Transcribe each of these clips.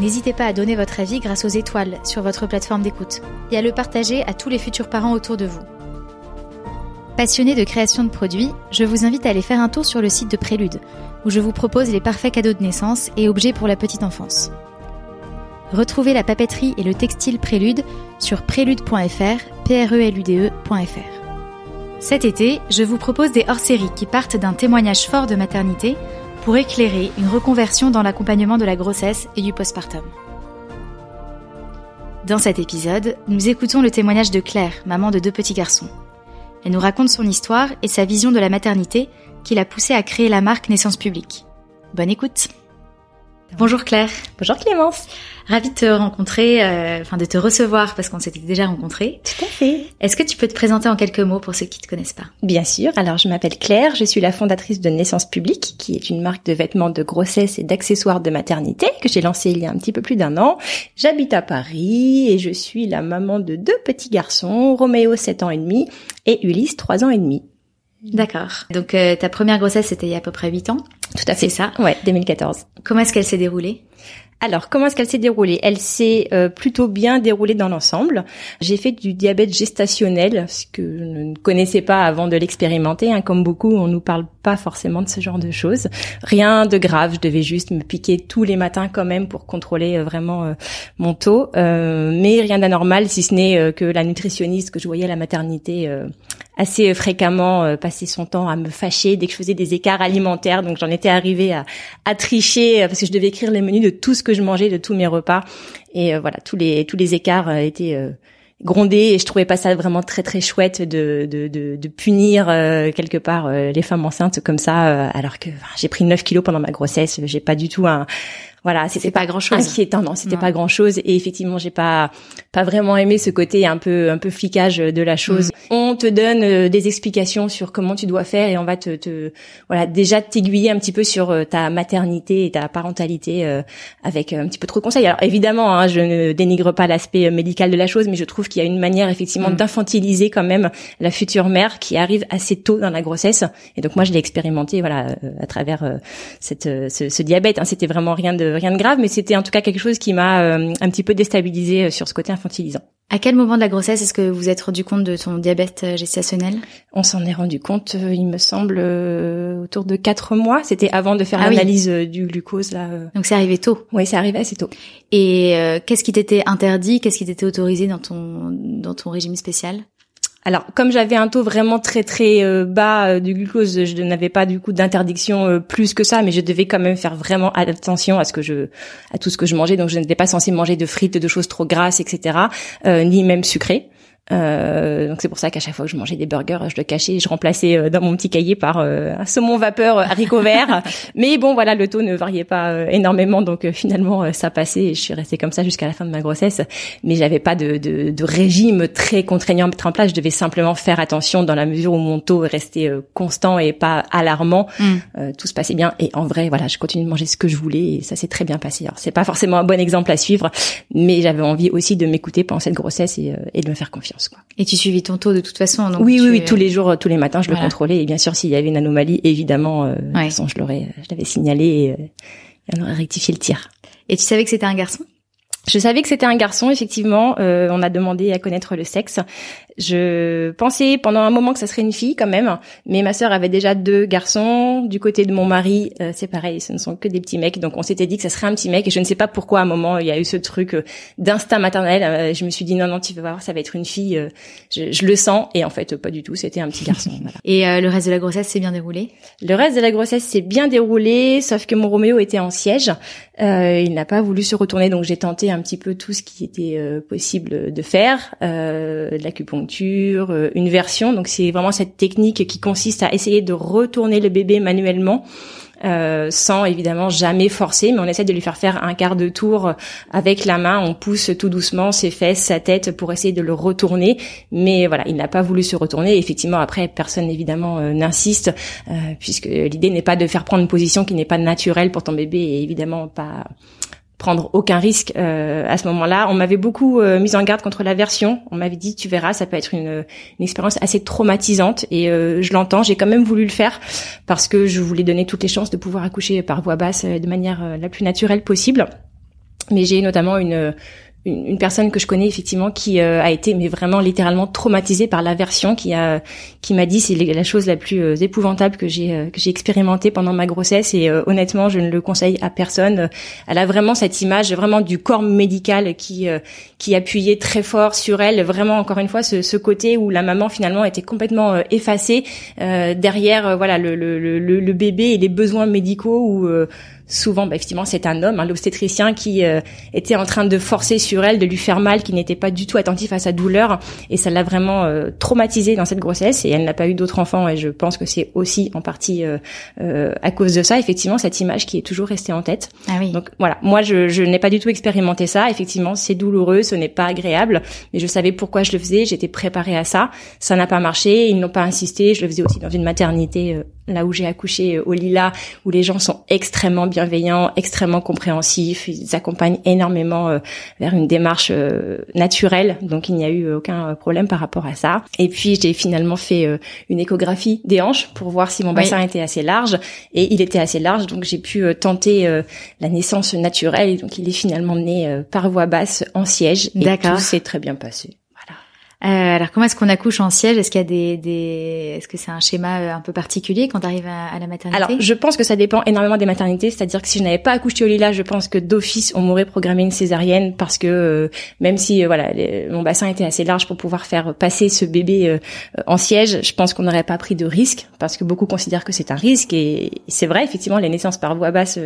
N'hésitez pas à donner votre avis grâce aux étoiles sur votre plateforme d'écoute et à le partager à tous les futurs parents autour de vous. Passionné de création de produits, je vous invite à aller faire un tour sur le site de Prélude, où je vous propose les parfaits cadeaux de naissance et objets pour la petite enfance. Retrouvez la papeterie et le textile Prélude sur prélude.fr, p-r-e-l-u-d-e.fr. Cet été, je vous propose des hors-séries qui partent d'un témoignage fort de maternité pour éclairer une reconversion dans l'accompagnement de la grossesse et du postpartum. Dans cet épisode, nous écoutons le témoignage de Claire, maman de deux petits garçons. Elle nous raconte son histoire et sa vision de la maternité qui l'a poussée à créer la marque Naissance Publique. Bonne écoute Bonjour Claire. Bonjour Clémence. Ravie de te rencontrer, euh, enfin de te recevoir parce qu'on s'était déjà rencontrés. Tout à fait. Est-ce que tu peux te présenter en quelques mots pour ceux qui ne te connaissent pas? Bien sûr. Alors je m'appelle Claire, je suis la fondatrice de Naissance Publique, qui est une marque de vêtements de grossesse et d'accessoires de maternité que j'ai lancée il y a un petit peu plus d'un an. J'habite à Paris et je suis la maman de deux petits garçons, Roméo 7 ans et demi et Ulysse 3 ans et demi. D'accord. Donc euh, ta première grossesse c'était il y a à peu près 8 ans Tout à fait. C'est ça Ouais, 2014. Comment est-ce qu'elle s'est déroulée? Alors, comment est-ce qu'elle s'est déroulée? Elle s'est euh, plutôt bien déroulée dans l'ensemble. J'ai fait du diabète gestationnel, ce que je ne connaissais pas avant de l'expérimenter. Hein. Comme beaucoup, on nous parle pas forcément de ce genre de choses. Rien de grave, je devais juste me piquer tous les matins quand même pour contrôler euh, vraiment euh, mon taux. mais rien d'anormal, si ce n'est que la nutritionniste que je voyais à la maternité assez fréquemment passer son temps à me fâcher dès que je faisais des écarts alimentaires. Donc j'en étais arrivée à, à tricher parce que je devais écrire les menus de tout ce que je mangeais de tous mes repas et euh, voilà tous les tous les écarts euh, étaient euh, grondés et je trouvais pas ça vraiment très très chouette de de de, de punir quelque part les femmes enceintes comme ça alors que j'ai pris 9 kilos pendant ma grossesse j'ai pas du tout un voilà, c'était pas grand chose. Inquiétant, non, c'était pas grand chose. Et effectivement, j'ai pas pas vraiment aimé ce côté un peu un peu flicage de la chose. Mm. On te donne euh, des explications sur comment tu dois faire et on va te, te voilà déjà t'aiguiller un petit peu sur euh, ta maternité et ta parentalité euh, avec un petit peu trop de conseils. Alors évidemment, hein, je ne dénigre pas l'aspect médical de la chose, mais je trouve qu'il y a une manière effectivement mm. d'infantiliser quand même la future mère qui arrive assez tôt dans la grossesse. Et donc moi, je l'ai expérimenté voilà à travers cette ce, ce diabète. Hein. C'était vraiment rien de rien de grave, mais c'était en tout cas quelque chose qui m'a euh, un petit peu déstabilisé euh, sur ce côté infantilisant. À quel moment de la grossesse est-ce que vous êtes rendu compte de ton diabète euh, gestationnel? On s'en est rendu compte, il me semble, autour de quatre mois. C'était avant de faire ah l'analyse du glucose. Là. Donc c'est arrivé tôt? Oui, c'est arrivé assez tôt. Et qu'est-ce qui t'était interdit? Qu'est-ce qui t'était autorisé dans ton dans ton régime spécial? Alors, comme j'avais un taux vraiment très très euh, bas euh, de glucose, je n'avais pas du coup d'interdiction euh, plus que ça, mais je devais quand même faire vraiment attention à ce que je, à tout ce que je mangeais. Donc, je n'étais pas censée manger de frites, de choses trop grasses, etc., ni même sucrées. Euh, donc c'est pour ça qu'à chaque fois que je mangeais des burgers, je le cachais, je remplaçais euh, dans mon petit cahier par euh, un saumon vapeur haricot vert. Mais bon, voilà, le taux ne variait pas énormément, donc finalement ça passait. Et je suis restée comme ça jusqu'à la fin de ma grossesse. Mais j'avais pas de, de, de, régime très contraignant à mettre en place. Je devais simplement faire attention dans la mesure où mon taux restait constant et pas alarmant. Mm. tout se passait bien. Et en vrai, voilà, je continue de manger ce que je voulais et ça s'est très bien passé. Alors c'est pas forcément un bon exemple à suivre, mais j'avais envie aussi de m'écouter pendant cette grossesse et, et de me faire confiance. Et tu suivis ton taux de toute façon donc Oui, oui, oui, tous les jours, tous les matins, je le contrôlais. Et bien sûr, s'il y avait une anomalie, évidemment, euh, de toute façon, je l'aurais, je l'avais signalé et euh, on aurait rectifié le tir. Et tu savais que c'était un garçon? Je savais que c'était un garçon, effectivement. Euh, on a demandé à connaître le sexe. Je pensais pendant un moment que ça serait une fille quand même, mais ma sœur avait déjà deux garçons. Du côté de mon mari, euh, c'est pareil, ce ne sont que des petits mecs. Donc on s'était dit que ça serait un petit mec. Et je ne sais pas pourquoi à un moment il y a eu ce truc euh, d'instinct maternel. je me suis dit non non, tu vas voir, ça va être une fille. Je, je, le sens. Et en fait pas du tout. C'était un petit garçon. Voilà. Et le reste de la grossesse s'est bien déroulé? Le reste de la grossesse s'est bien déroulé, sauf que mon Roméo était en siège. il n'a pas voulu se retourner, donc j'ai tenté un petit peu tout ce qui était euh, possible de faire, euh, de l'acupuncture, euh, une version. Donc c'est vraiment cette technique qui consiste à essayer de retourner le bébé manuellement. sans évidemment jamais forcer, mais on essaie de lui faire faire un quart de tour avec la main. On pousse tout doucement ses fesses, sa tête pour essayer de le retourner. Mais voilà, il n'a pas voulu se retourner. Effectivement, après, personne évidemment n'insiste, puisque l'idée n'est pas de faire prendre une position qui n'est pas naturelle pour ton bébé et évidemment pas prendre aucun risque euh, à ce moment-là. On m'avait beaucoup euh, mis en garde contre l'aversion. On m'avait dit tu verras, ça peut être une, une expérience assez traumatisante et euh, je l'entends. J'ai quand même voulu le faire parce que je voulais donner toutes les chances de pouvoir accoucher par voie basse de manière la plus naturelle possible. Mais j'ai notamment une une, personne que je connais effectivement qui euh, a été mais vraiment littéralement traumatisée par l'aversion qui a qui m'a dit c'est la chose la plus euh, épouvantable que j'ai euh, que j'ai expérimenté pendant ma grossesse. Et honnêtement je ne le conseille à personne. Elle a vraiment cette image vraiment du corps médical qui qui appuyait très fort sur elle. Vraiment encore une fois ce, ce côté où la maman finalement était complètement effacée derrière voilà le, le, le, le, bébé et les besoins médicaux où souvent, bah, effectivement, c'est un homme, hein, l'obstétricien, qui euh, était en train de forcer sur elle, de lui faire mal, qui n'était pas du tout attentif à sa douleur, et ça l'a vraiment euh, traumatisée dans cette grossesse. Et elle n'a pas eu d'autres enfants, et je pense que c'est aussi en partie euh, à cause de ça, effectivement, cette image qui est toujours restée en tête. Ah oui. Donc voilà, moi, je, je n'ai pas du tout expérimenté ça. Effectivement, c'est douloureux, ce n'est pas agréable, mais je savais pourquoi je le faisais, j'étais préparée à ça. Ça n'a pas marché, ils n'ont pas insisté. Je le faisais aussi dans une maternité là où j'ai accouché au Lila, où les gens sont extrêmement bienveillants, extrêmement compréhensifs, ils accompagnent énormément euh, vers une démarche euh, naturelle, donc il n'y a eu aucun problème par rapport à ça. Et puis j'ai finalement fait euh, une échographie des hanches pour voir si mon bassin était assez large, et il était assez large, donc j'ai pu tenter la naissance naturelle, donc il est finalement né par voie basse en siège, et tout s'est très bien passé. Euh, alors comment est-ce qu'on accouche en siège? Est-ce qu'il y a des, des... est-ce que c'est un schéma euh, un peu particulier quand tu arrives à, la maternité? Alors je pense que ça dépend énormément des maternités, c'est-à-dire que si je n'avais pas accouché au Lila, je pense que d'office on m'aurait programmé une césarienne parce que euh, même si voilà mon bassin était assez large pour pouvoir faire passer ce bébé en siège, je pense qu'on n'aurait pas pris de risque parce que beaucoup considèrent que c'est un risque. Et c'est vrai effectivement les naissances par voie basse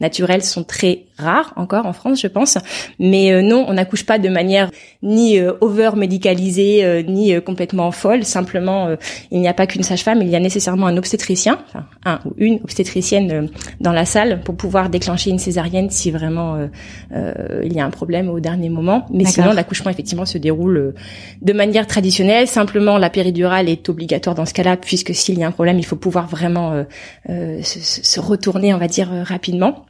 naturelle sont très rares encore en France je pense, mais non on n'accouche pas de manière ni over médicalisée euh, ni euh, complètement folle. Simplement, euh, il n'y a pas qu'une sage-femme, il y a nécessairement un obstétricien, enfin un ou une obstétricienne dans la salle pour pouvoir déclencher une césarienne si vraiment il y a un problème au dernier moment. Mais sinon, l'accouchement effectivement se déroule de manière traditionnelle. Simplement, la péridurale est obligatoire dans ce cas-là, puisque s'il y a un problème, il faut pouvoir vraiment se, se, retourner, on va dire, rapidement.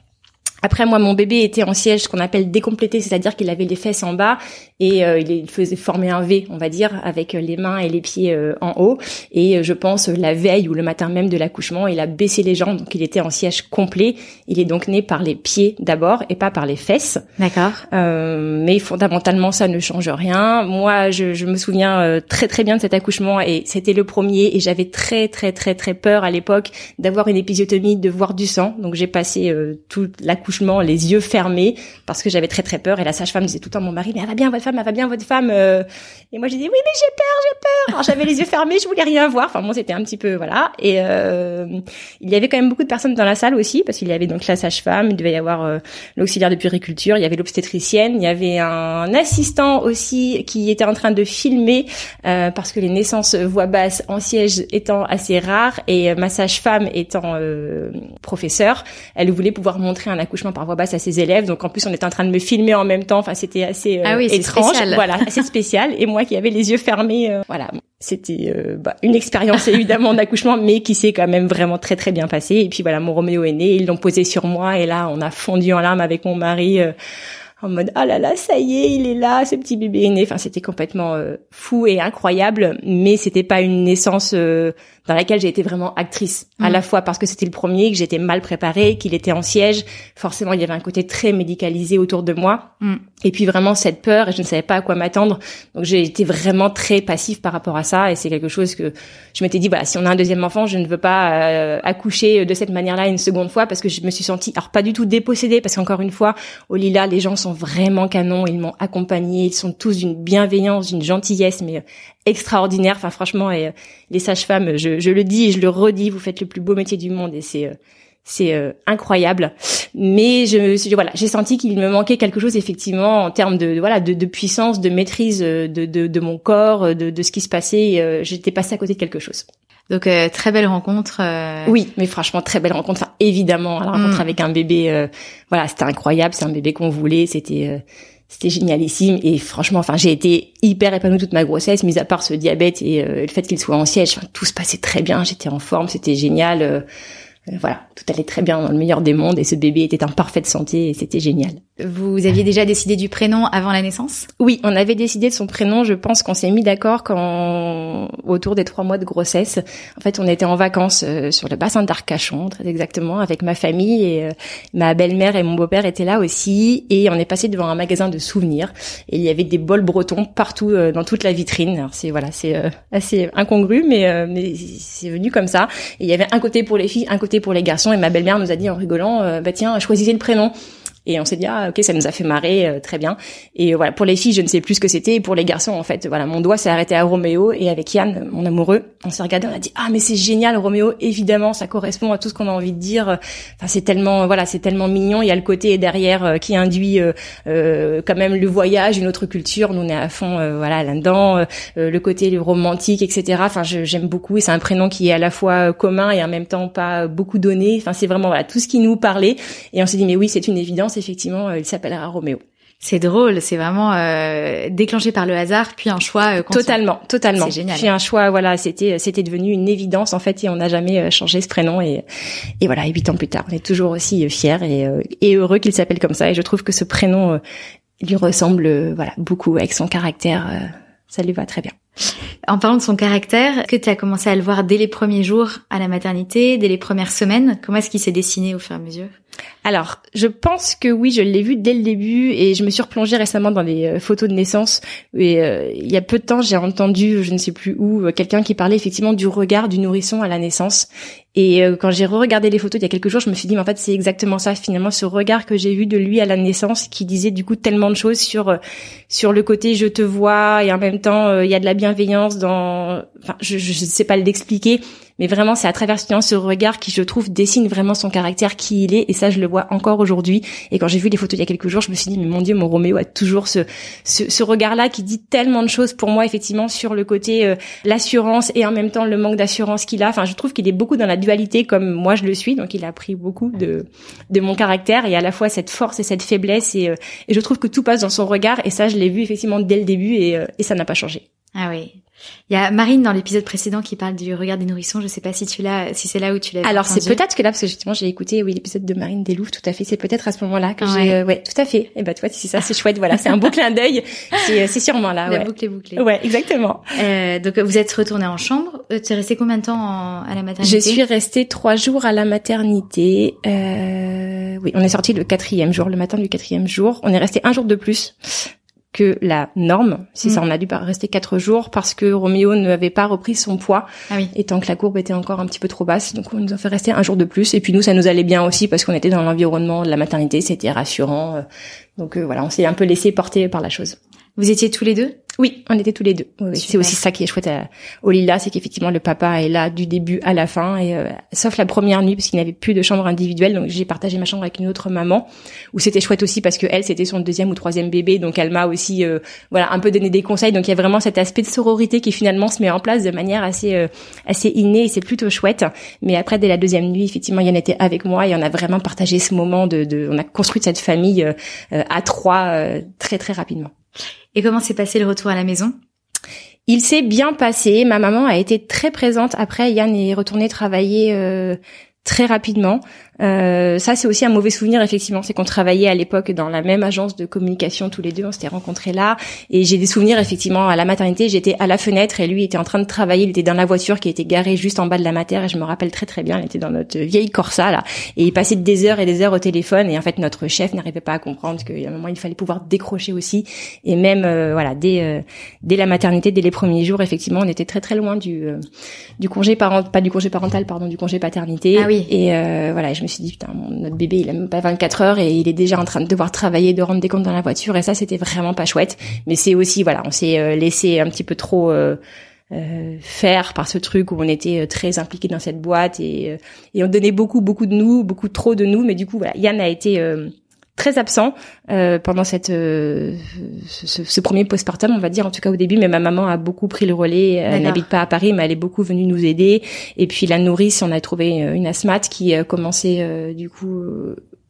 Après, moi, mon bébé était en siège, ce qu'on appelle décomplété, c'est-à-dire qu'il avait les fesses en bas et euh, il faisait former un V, on va dire, avec les mains et les pieds euh, en haut. Et euh, je pense la veille ou le matin même de l'accouchement, il a baissé les jambes, donc il était en siège complet. Il est donc né par les pieds d'abord et pas par les fesses. D'accord. mais fondamentalement, ça ne change rien. Moi, je, je me souviens très très bien de cet accouchement et c'était le premier et j'avais très très très très peur à l'époque d'avoir une épisiotomie, de voir du sang. Donc j'ai passé toute l'accouchement les yeux fermés, parce que j'avais très très peur. Et la sage-femme disait tout le temps à mon mari, mais elle va bien votre femme, elle va bien votre femme. Euh. Et moi j'ai dit oui mais j'ai peur, j'ai peur. Alors j'avais les yeux fermés, je voulais rien voir. Enfin bon c'était un petit peu voilà. Et euh, il y avait quand même beaucoup de personnes dans la salle aussi, parce qu'il y avait donc la sage-femme, il devait y avoir euh, l'auxiliaire de puériculture, il y avait l'obstétricienne, il y avait un assistant aussi qui était en train de filmer parce que les naissances voix basse en siège étant assez rares et ma sage-femme étant professeure, elle voulait pouvoir montrer un accouchement par voix basse à ses élèves. Donc en plus, on était en train de me filmer en même temps. Enfin, c'était assez euh, ah oui, étrange, spécial. voilà, assez spécial. Et moi qui avais les yeux fermés, euh, voilà, c'était euh, bah, une expérience évidemment d'accouchement, mais qui s'est quand même vraiment très très bien passée. Et puis voilà, mon Roméo est né, ils l'ont posé sur moi, et là, on a fondu en larmes avec mon mari en mode ah là là ça y est il est là ce petit bébé est né enfin c'était complètement euh, fou et incroyable mais c'était pas une naissance euh, dans laquelle j'ai été vraiment actrice à mm. la fois parce que c'était le premier que j'étais mal préparée qu'il était en siège forcément il y avait un côté très médicalisé autour de moi mm. Et puis vraiment cette peur et je ne savais pas à quoi m'attendre. Donc j'ai été vraiment très passif par rapport à ça et c'est quelque chose que je m'étais dit voilà si on a un deuxième enfant je ne veux pas euh, accoucher de cette manière-là une seconde fois parce que je me suis sentie alors pas du tout dépossédée parce qu'encore une fois au Lila les gens sont vraiment canons ils m'ont accompagnée ils sont tous d'une bienveillance d'une gentillesse mais euh, extraordinaire. Enfin franchement et euh, les sages-femmes je, je le dis je le redis vous faites le plus beau métier du monde et c'est c'est euh, incroyable. Mais je voilà, j'ai senti qu'il me manquait quelque chose effectivement en termes de, voilà de, de, puissance, de maîtrise euh, de, de, de mon corps, euh, de, de, ce qui se passait. J'étais passée à côté de quelque chose. Donc très belle rencontre. Oui, mais franchement très belle rencontre. Enfin, évidemment, la rencontre mm. avec un bébé, voilà, c'était incroyable. C'est un bébé qu'on voulait. C'était c'était génialissime et franchement enfin j'ai été hyper épanouie toute ma grossesse mis à part ce diabète et le fait qu'il soit en siège tout se passait très bien j'étais en forme c'était génial euh, voilà, tout allait très bien dans le meilleur des mondes et ce bébé était en parfaite santé et c'était génial. Vous aviez déjà décidé du prénom avant la naissance? Oui, on avait décidé de son prénom. Je pense qu'on s'est mis d'accord quand autour des trois mois de grossesse. En fait, on était en vacances euh, sur le bassin d'Arcachon, très exactement, avec ma famille et euh, ma belle-mère et mon beau-père étaient là aussi. Et on est passé devant un magasin de souvenirs et il y avait des bols bretons partout dans toute la vitrine. Alors c'est voilà, c'est assez incongru, mais mais c'est venu comme ça. Et il y avait un côté pour les filles, un côté pour les garçons et ma belle-mère nous a dit en rigolant euh, bah tiens choisissez le prénom et on s'est dit ah ok ça nous a fait marrer euh, très bien. Et euh, voilà pour les filles je ne sais plus ce que c'était. Et pour les garçons en fait voilà mon doigt s'est arrêté à Roméo et avec Yann mon amoureux on s'est regardé on a dit ah mais c'est génial Roméo. Évidemment ça correspond à tout ce qu'on a envie de dire. Enfin c'est tellement voilà c'est tellement mignon. Il y a le côté derrière euh, qui induit euh, quand même le voyage une autre culture. Nous on est à fond voilà là-dedans. Le côté romantique etc enfin j'aime beaucoup. Et c'est un prénom qui est à la fois commun et en même temps pas beaucoup donné. Enfin c'est vraiment voilà tout ce qui nous parlait. Et on s'est dit mais oui c'est une évidence effectivement, euh, il s'appellera Roméo. C'est drôle, c'est vraiment euh, déclenché par le hasard, puis un choix euh, totalement, totalement. C'est génial. Puis un choix, voilà, c'était c'était devenu une évidence en fait, et on n'a jamais changé ce prénom et et voilà, huit ans plus tard, on est toujours aussi fiers et, et heureux qu'il s'appelle comme ça. Et je trouve que ce prénom lui ressemble, voilà, beaucoup avec son caractère. ça lui va très bien. En parlant de son caractère, que tu as commencé à le voir dès les premiers jours à la maternité, dès les premières semaines Comment est-ce qu'il s'est dessiné au fur et à mesure? Alors, je pense que oui, je l'ai vu dès le début et je me suis replongée récemment dans les euh, photos de naissance. Et euh, il y a peu de temps, j'ai entendu, je ne sais plus où, euh, quelqu'un qui parlait effectivement du regard du nourrisson à la naissance. Et quand j'ai re-regardé les photos il y a quelques jours, je me suis dit, mais en fait, c'est exactement ça, finalement, ce regard que j'ai vu de lui à la naissance, qui disait du coup tellement de choses sur sur le côté je te vois et en même temps il y a de la bienveillance dans. Enfin, je je sais pas l'expliquer, mais vraiment c'est à travers ce regard qui je trouve dessine vraiment son caractère qui il est. Et ça je le vois encore aujourd'hui. Et quand j'ai vu les photos il y a quelques jours je me suis dit mais mon dieu mon Roméo a toujours ce ce, regard là qui dit tellement de choses pour moi effectivement sur le côté euh, l'assurance et en même temps le manque d'assurance qu'il a. Enfin je trouve qu'il est beaucoup dans la dualité comme moi je le suis. Donc il a pris beaucoup de de mon caractère et à la fois cette force et cette faiblesse. Et, euh, et je trouve que tout passe dans son regard. Et ça je l'ai vu effectivement dès le début. Et, euh, et ça n'a pas changé. Ah oui il y a Marine dans l'épisode précédent qui parle du regard des nourrissons. Je sais pas si tu l'as, si c'est là où tu l'as. Alors c'est peut-être que là parce que justement j'ai écouté oui l'épisode de Marine Deslouves tout à fait. C'est peut-être à ce moment-là que j'ai euh, ouais tout à fait. Et eh bah ben, toi si ça c'est chouette voilà c'est un beau clin d'œil. C'est euh, c'est sûrement là. La ouais. boucle est bouclée. Ouais exactement. Euh, donc vous êtes retourné en chambre. Euh, tu es resté combien de temps à la maternité? Je suis restée trois jours à la maternité. Euh, oui on est sorti le quatrième jour le matin du quatrième jour. On est resté un jour de plus que la norme. Si ça, mm. on a dû rester quatre jours parce que Roméo n'avait pas repris son poids, ah oui. et tant que la courbe était encore un petit peu trop basse. Donc, on nous a fait rester un jour de plus. Et puis nous, ça nous allait bien aussi parce qu'on était dans l'environnement de la maternité, c'était rassurant. Donc euh, voilà, on s'est un peu laissé porter par la chose. Vous étiez tous les deux? Oui, on était tous les deux. c'est aussi ça qui est chouette à, au Lila, c'est qu'effectivement le papa est là du début à la fin, et euh, sauf la première nuit parce qu'il n'avait plus de chambre individuelle, donc j'ai partagé ma chambre avec une autre maman. Où c'était chouette aussi parce que elle c'était son deuxième ou troisième bébé, donc elle m'a aussi euh, voilà un peu donné des conseils. Donc il y a vraiment cet aspect de sororité qui finalement se met en place de manière assez euh, assez innée et c'est plutôt chouette. Mais après dès la deuxième nuit, effectivement, Yann était avec moi et on a vraiment partagé ce moment de, de on a construit cette famille à trois très très rapidement. Et comment s'est passé le retour à la maison? Il s'est bien passé. Ma maman a été très présente. Après, Yann est retourné travailler euh, très rapidement. Euh, ça, c'est aussi un mauvais souvenir, effectivement. C'est qu'on travaillait à l'époque dans la même agence de communication tous les deux. On s'était rencontrés là. Et j'ai des souvenirs, effectivement, à la maternité. J'étais à la fenêtre et lui était en train de travailler. Il était dans la voiture qui était garée juste en bas de la mater. Et je me rappelle très très bien. Il était dans notre vieille Corsa, là. Et il passait des heures et des heures au téléphone. Et en fait, notre chef n'arrivait pas à comprendre qu'à un moment, il fallait pouvoir décrocher aussi. Et même, euh, voilà, dès, euh, dès la maternité, dès les premiers jours, effectivement, on était très très loin du, du congé parental, pas du congé parental, pardon, du congé paternité. Ah oui. Et voilà, je me suis dit, putain, notre bébé, il a même pas 24 heures et il est déjà en train de devoir travailler, de rendre des comptes dans la voiture. Et ça, c'était vraiment pas chouette. Mais c'est aussi, voilà, on s'est euh, laissé un petit peu trop euh, euh, faire par ce truc où on était très impliqué dans cette boîte et, et on donnait beaucoup, beaucoup de nous, beaucoup trop de nous. Mais du coup, voilà, Yann a été très absent euh, pendant cette euh, ce, ce, premier postpartum, on va dire en tout cas au début. Mais ma maman a beaucoup pris le relais. Elle n'habite pas à Paris, mais elle est beaucoup venue nous aider. Et puis la nourrice, on a trouvé une asthmate qui commençait du coup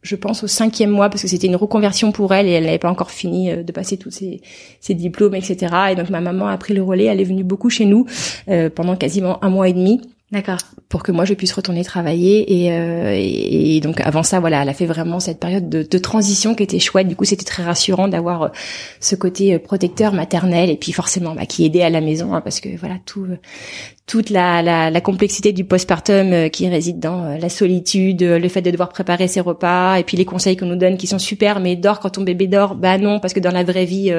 je pense au cinquième mois parce que c'était une reconversion pour elle et elle n'avait pas encore fini de passer tous ses, ses, diplômes, etc. Et donc ma maman a pris le relais. Elle est venue beaucoup chez nous euh, pendant quasiment un mois et demi. D'accord. Pour que moi je puisse retourner travailler et, euh, et, donc avant ça voilà elle a fait vraiment cette période de, transition qui était chouette du coup c'était très rassurant d'avoir euh, ce côté euh, protecteur maternel et puis forcément bah, qui aidait à la maison hein, parce que voilà tout toute la, la, la, complexité du postpartum euh, qui réside dans euh, la solitude, euh, le fait de devoir préparer ses repas, et puis les conseils qu'on nous donne qui sont super, mais dors quand ton bébé dort, bah non, parce que dans la vraie vie,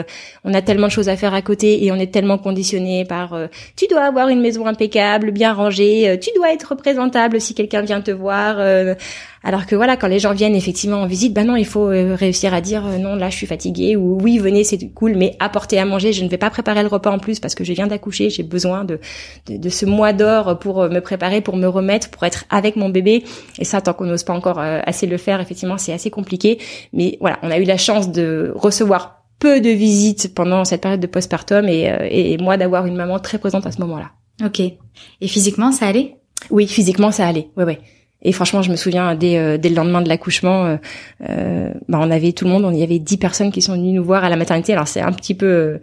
on a tellement de choses à faire à côté et on est tellement conditionné par tu dois avoir une maison impeccable, bien rangée, tu dois être représentable si quelqu'un vient te voir. Alors que voilà, quand les gens viennent effectivement en visite, bah non, il faut euh, réussir à dire euh, non, là je suis fatiguée ou oui, venez, c'est cool, mais apportez à manger. Je ne vais pas préparer le repas en plus parce que je viens d'accoucher. J'ai besoin de, de, ce mois d'or pour euh, me préparer, pour me remettre, pour être avec mon bébé. Et ça, tant qu'on n'ose pas encore assez le faire, effectivement, c'est assez compliqué. Mais voilà, on a eu la chance de recevoir peu de visites pendant cette période de postpartum et, et moi d'avoir une maman très présente à ce moment-là. Ok. Et physiquement, ça allait? Oui, physiquement, ça allait. Ouais, ouais. Et franchement, je me souviens dès, euh, dès le lendemain de l'accouchement, euh, euh, bah, on avait tout le monde, on y avait dix personnes qui sont venues nous voir à la maternité. Alors c'est un petit peu euh,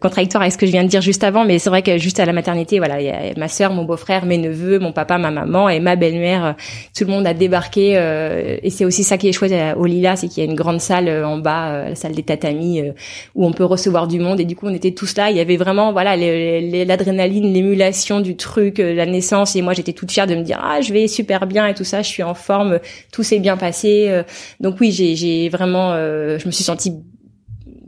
contradictoire avec ce que je viens de dire juste avant, mais c'est vrai que juste à la maternité, voilà, il y a ma sœur, mon beau-frère, mes neveux, mon papa, ma maman et ma belle-mère. Euh, tout le monde a débarqué euh, et c'est aussi ça qui est chouette au Lila, c'est qu'il y a une grande salle en bas, la salle des tatamis, où on peut recevoir du monde. Et du coup, on était tous là. Il y avait vraiment, voilà, l'adrénaline, l'émulation du truc, la naissance. Et moi, j'étais toute fière de me dire, ah, je vais super bien et tout ça, je suis en forme, tout s'est bien passé. Donc oui, j'ai vraiment, je me suis sentie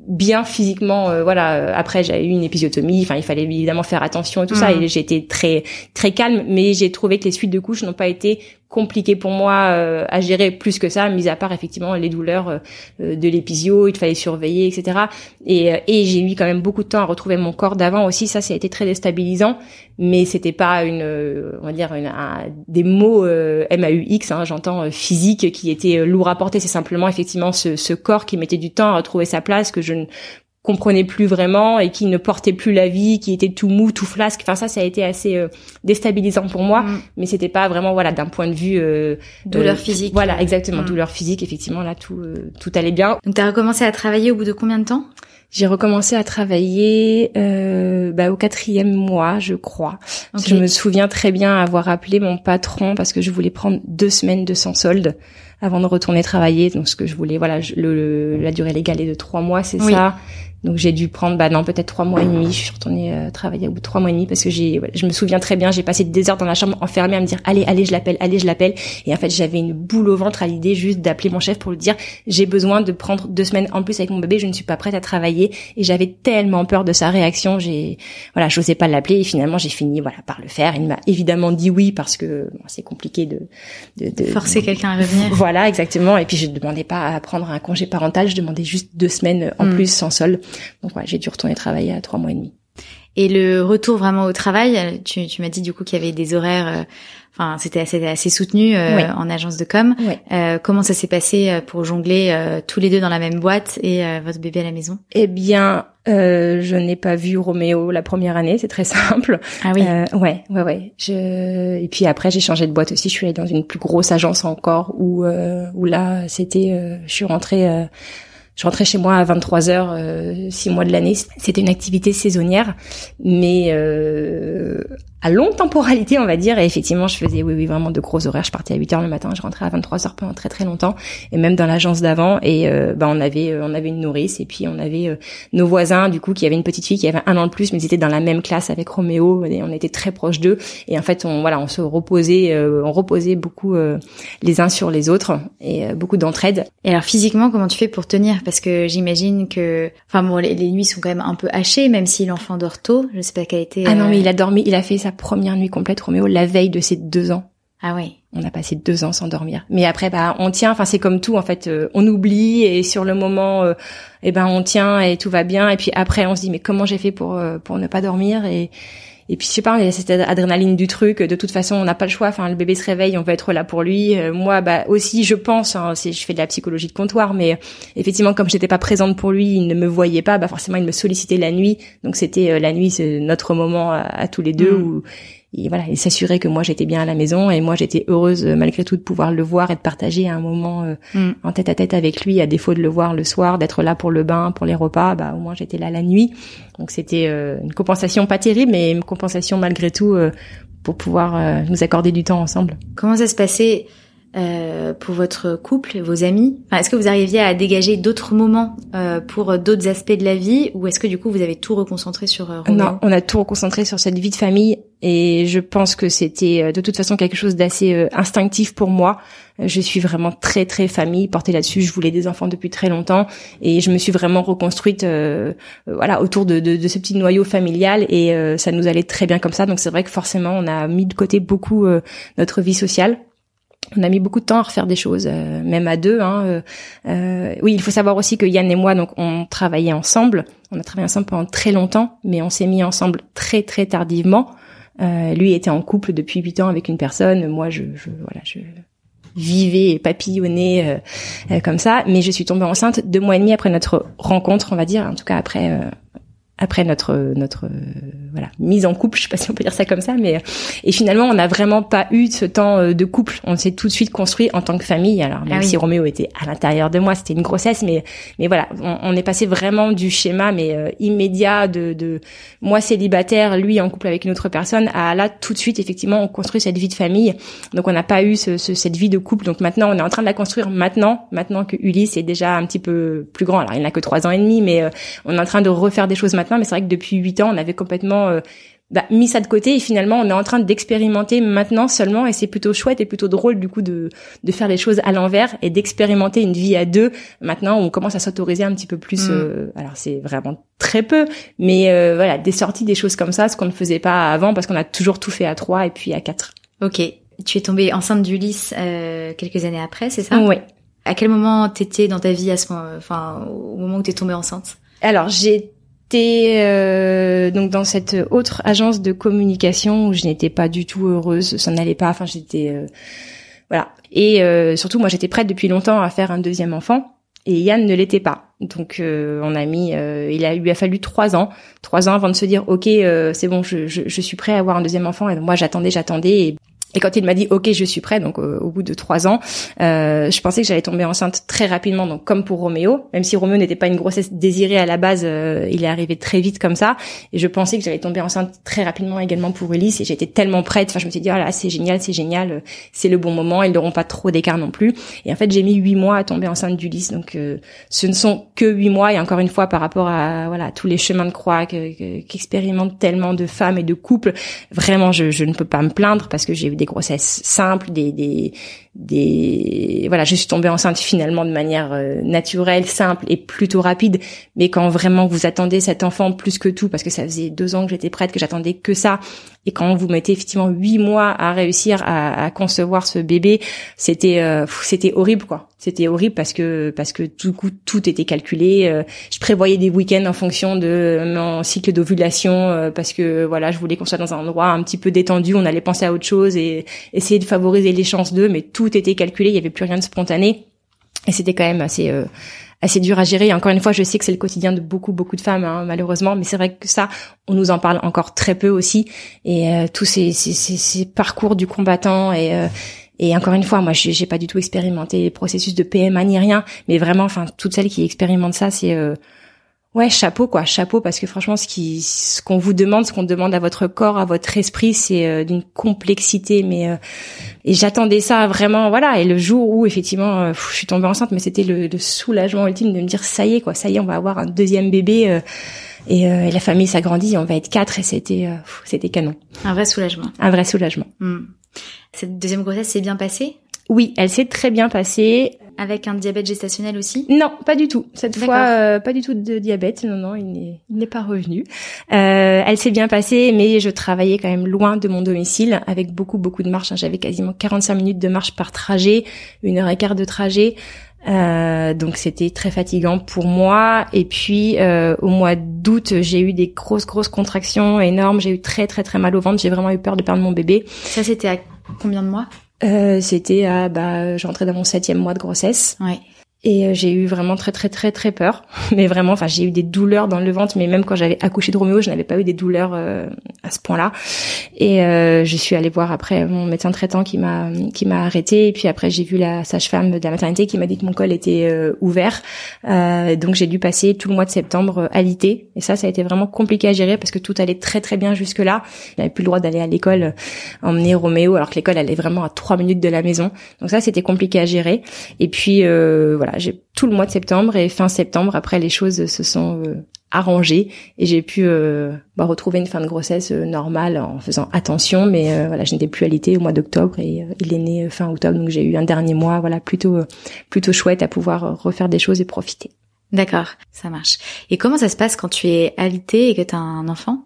bien physiquement euh, voilà après j'ai eu une épisiotomie enfin il fallait évidemment faire attention et tout ça mm. et j'étais très très calme mais j'ai trouvé que les suites de couches n'ont pas été compliqué pour moi euh, à gérer plus que ça, mis à part effectivement les douleurs euh, euh, de l'épisio, il fallait surveiller, etc. Et, et j'ai mis quand même beaucoup de temps à retrouver mon corps d'avant aussi. Ça, ça a été très déstabilisant, mais c'était pas une, on va dire, une, des mots MAUX, hein, j'entends physique, qui étaient lourds à porter. C'est simplement effectivement ce, ce corps qui mettait du temps à retrouver sa place, que je ne comprenait plus vraiment et qui ne portait plus la vie, qui était tout mou, tout flasque. Enfin ça, ça a été assez euh, déstabilisant pour moi, mm. mais c'était pas vraiment voilà d'un point de vue euh, douleur physique. Voilà, exactement, mm. douleur physique. Effectivement, là tout euh, tout allait bien. Donc t'as recommencé à travailler au bout de combien de temps? J'ai recommencé à travailler euh, bah, au quatrième mois, je crois. Je me souviens très bien avoir appelé mon patron parce que je voulais prendre deux semaines de sans solde avant de retourner travailler. Donc ce que je voulais, voilà, le, la durée légale est de trois mois, c'est ça. Donc j'ai dû prendre, bah non, peut-être trois mois et demi. Je suis retournée euh, travailler au bout de trois mois et demi parce que j'ai, je me souviens très bien, j'ai passé des heures dans la chambre enfermée à me dire, allez, allez, je l'appelle, allez, je l'appelle. Et en fait, j'avais une boule au ventre à l'idée juste d'appeler mon chef pour lui dire, j'ai besoin de prendre deux semaines en plus avec mon bébé, je ne suis pas prête à travailler. Et j'avais tellement peur de sa réaction, j'ai, voilà, j'osais pas l'appeler. Et finalement, j'ai fini, voilà, par le faire. Il m'a évidemment dit oui parce que c'est compliqué de, de, de forcer quelqu'un à revenir. Voilà, exactement. Et puis je ne demandais pas à prendre un congé parental, je demandais juste deux semaines en mm. plus sans sol. Donc voilà, j'ai dû retourner travailler à trois mois et demi. Et le retour vraiment au travail, tu, tu m'as dit du coup qu'il y avait des horaires, euh, enfin c'était assez, assez soutenu euh, en agence de com. Euh, comment ça s'est passé euh, pour jongler euh, tous les deux dans la même boîte et votre bébé à la maison? Eh bien, je n'ai pas vu Roméo la première année, c'est très simple. Ah oui. ouais, ouais, ouais. Je... Et puis après j'ai changé de boîte aussi. Je suis allée dans une plus grosse agence encore où où là c'était, je suis rentrée je rentrais chez moi à 23 heures, euh, six mois de l'année. C'était une activité saisonnière, mais euh, à longue temporalité, on va dire. Et effectivement, je faisais, oui, oui, vraiment de gros horaires. Je partais à 8 heures le matin, je rentrais à 23 heures pendant très très longtemps. Et même dans l'agence d'avant, et euh, bah, on avait, euh, on avait une nourrice, et puis on avait euh, nos voisins, du coup, qui avaient une petite fille qui avait un an de plus, mais ils étaient dans la même classe avec Roméo, et on était très proches d'eux. Et en fait, on, voilà, on se reposait, on reposait beaucoup les uns sur les autres, et beaucoup d'entraide. Et alors physiquement, comment tu fais pour tenir? Parce que j'imagine que, enfin bon, les, les, nuits sont quand même un peu hachées, même si l'enfant dort tôt. Je sais pas quelle a été. Ah non, mais il a dormi, il a fait sa première nuit complète, Roméo, la veille de ses deux ans. Ah oui. On a passé deux ans sans dormir. Mais après, bah, on tient. Enfin, c'est comme tout. En fait, euh, on oublie et sur le moment, euh, eh ben, on tient et tout va bien. Et puis après, on se dit, mais comment j'ai fait pour euh, pour ne pas dormir et et puis je sais pas, il y a cette adrénaline du truc. De toute façon, on n'a pas le choix. Enfin, le bébé se réveille, on va être là pour lui. moi, bah aussi, je pense. Hein, je fais de la psychologie de comptoir, mais effectivement, comme j'étais pas présente pour lui, il ne me voyait pas. Bah forcément, il me sollicitait la nuit. Donc c'était la nuit, c'est notre moment à, tous les deux mm. où et voilà, il s'assurait que moi j'étais bien à la maison et moi j'étais heureuse euh, malgré tout de pouvoir le voir et de partager un moment euh, mm. en tête à tête avec lui, à défaut de le voir le soir, d'être là pour le bain, pour les repas, bah au moins j'étais là la nuit. Donc c'était euh, une compensation pas terrible, mais une compensation malgré tout pour pouvoir nous accorder du temps ensemble. Comment ça se passait euh, pour votre couple, vos amis Est-ce que vous arriviez à dégager d'autres moments euh, pour d'autres aspects de la vie ou est-ce que du coup vous avez tout reconcentré sur euh, Non, on a tout reconcentré sur cette vie de famille et je pense que c'était euh, de toute façon quelque chose d'assez instinctif pour moi. Je suis vraiment très très famille portée là-dessus. Je voulais des enfants depuis très longtemps et je me suis vraiment reconstruite voilà autour de, de, de, ce petit noyau familial et ça nous allait très bien comme ça. Donc c'est vrai que forcément on a mis de côté beaucoup notre vie sociale on a mis beaucoup de temps à refaire des choses, euh, même à deux. Hein, euh, euh, oui, il faut savoir aussi que Yann et moi, donc, on travaillait ensemble. On a travaillé ensemble pendant très longtemps, mais on s'est mis ensemble très très tardivement. lui était en couple depuis huit ans avec une personne. Moi, je, je voilà, je vivais et papillonnais comme ça. Mais je suis tombée enceinte deux mois et demi après notre rencontre, on va dire. En tout cas, après après notre notre voilà mise en couple, je sais pas si on peut dire ça comme ça, mais et finalement on n'a vraiment pas eu ce temps euh, de couple. On s'est tout de suite construit en tant que famille. Alors même ah si Roméo était à l'intérieur de moi, c'était une grossesse, mais mais voilà, on, est passé vraiment du schéma mais euh, immédiat de de moi célibataire, lui en couple avec une autre personne, à là tout de suite effectivement on construit cette vie de famille. Donc on n'a pas eu ce, cette vie de couple. Donc maintenant on est en train de la construire maintenant, maintenant que Ulysse est déjà un petit peu plus grand. Alors il n'a que trois ans et demi, mais euh, on est en train de refaire des choses maintenant mais c'est vrai que depuis huit ans, on avait complètement euh, bah, mis ça de côté et finalement on est en train d'expérimenter maintenant seulement et c'est plutôt chouette et plutôt drôle du coup de, de faire les choses à l'envers et d'expérimenter une vie à deux. Maintenant on commence à s'autoriser un petit peu plus. Mm. Euh, alors c'est vraiment très peu, mais euh, voilà des sorties, des choses comme ça, ce qu'on ne faisait pas avant parce qu'on a toujours tout fait à trois et puis à quatre. Ok. Tu es tombée enceinte d'Ulysse euh, quelques années après, c'est ça? Oui. À quel moment t'étais dans ta vie à ce moment, enfin au moment où t'es tombée enceinte? Alors j'ai J'étais euh, donc dans cette autre agence de communication où je n'étais pas du tout heureuse, ça n'allait pas. Enfin, j'étais euh, voilà. Et euh, surtout, moi, j'étais prête depuis longtemps à faire un deuxième enfant, et Yann ne l'était pas. Donc, on a mis, il a lui a fallu trois ans, trois ans avant de se dire, ok, c'est bon, je, je, je, suis prêt à avoir un deuxième enfant. Et moi, j'attendais, j'attendais. Et quand il m'a dit OK, je suis prêt, donc euh, au bout de trois ans, euh, je pensais que j'allais tomber enceinte très rapidement, donc comme pour Roméo, même si Roméo n'était pas une grossesse désirée à la base, euh, il est arrivé très vite comme ça. Et je pensais que j'allais tomber enceinte très rapidement également pour Elise, et j'étais tellement prête. Enfin, je me suis dit oh là, c'est génial, c'est génial, c'est le bon moment, ils n'auront pas trop d'écart non plus. Et en fait, j'ai mis huit mois à tomber enceinte d'Ulysse, donc ce ne sont que huit mois. Et encore une fois, par rapport à voilà tous les chemins de croix qu'expérimentent tellement de femmes et de couples, vraiment, je, je ne peux pas me plaindre parce que j'ai des grossesses simples, des, des, voilà, je suis tombée enceinte finalement de manière euh, naturelle, simple et plutôt rapide. Mais quand vraiment vous attendez cet enfant plus que tout, parce que ça faisait deux ans que j'étais prête, que j'attendais que ça, et quand vous mettez effectivement huit mois à réussir à, à concevoir ce bébé, c'était, euh, c'était horrible quoi. C'était horrible parce que parce que du coup tout était calculé. Euh, je prévoyais des week-ends en fonction de mon cycle d'ovulation parce que voilà, je voulais qu'on soit dans un endroit un petit peu détendu. On allait penser à autre chose et essayer de favoriser les chances d'eux, mais tout était calculé. Il y avait plus rien de spontané et c'était quand même assez euh, assez dur à gérer. Et encore une fois, je sais que c'est le quotidien de beaucoup beaucoup de femmes, hein, malheureusement, mais c'est vrai que ça, on nous en parle encore très peu aussi. Et euh, tous ces, ces, ces, parcours du combattant et euh, et encore une fois, moi, j'ai pas du tout expérimenté les processus de PMA ni rien, mais vraiment, enfin, toutes celles qui expérimentent ça, c'est Ouais, chapeau quoi, chapeau parce que franchement, ce qui, ce qu'on vous demande, ce qu'on demande à votre corps, à votre esprit, c'est euh, d'une complexité. Mais euh, et j'attendais ça vraiment, voilà. Et le jour où effectivement, euh, je suis tombée enceinte, mais c'était le, soulagement ultime de me dire ça y est quoi, ça y est, on va avoir un deuxième bébé. Et, et, la famille s'agrandit, on va être quatre et c'était c'était canon. Un vrai soulagement. Un vrai soulagement. Hmm. Cette deuxième grossesse s'est bien passée? Oui, elle s'est très bien passée. Avec un diabète gestationnel aussi Non, pas du tout. Cette fois, euh, pas du tout de diabète. Non, non, il n'est pas revenu. Euh, elle s'est bien passée, mais je travaillais quand même loin de mon domicile, avec beaucoup, beaucoup de marche. Hein. J'avais quasiment 45 minutes de marche par trajet, une heure et quart de trajet. Euh, donc c'était très fatigant pour moi. Et puis euh, au mois d'août, j'ai eu des grosses, grosses contractions énormes. J'ai eu très, très, très mal au ventre. J'ai vraiment eu peur de perdre mon bébé. Ça, c'était à combien de mois? Euh, c'était à bah j'entrais dans mon septième mois de grossesse. Ouais. Et euh, j'ai eu vraiment très très très très peur. Mais vraiment, enfin j'ai eu des douleurs dans le ventre. Mais même quand j'avais accouché de Roméo, je n'avais pas eu des douleurs euh, à ce point-là. Et euh, je suis allée voir après mon médecin traitant qui m'a qui m'a arrêté. Et puis après j'ai vu la sage-femme de la maternité qui m'a dit que mon col était ouvert. donc j'ai dû passer tout le mois de septembre alité. Et ça, ça a été vraiment compliqué à gérer parce que tout allait très très bien jusque là. Il n'avait plus le droit d'aller à l'école emmener Roméo alors que l'école allait vraiment à trois minutes de la maison. Donc ça, c'était compliqué à gérer. Et puis voilà j'ai tout le mois de septembre et fin septembre, après les choses se sont euh, arrangées et j'ai pu euh, bah, retrouver une fin de grossesse euh, normale en faisant attention. Mais voilà, je n'étais plus l'été au mois d'octobre et il est né fin octobre, donc j'ai eu un dernier mois, voilà, plutôt plutôt chouette à pouvoir refaire des choses et profiter. D'accord, ça marche. Et comment ça se passe quand tu es alité et que tu as un enfant?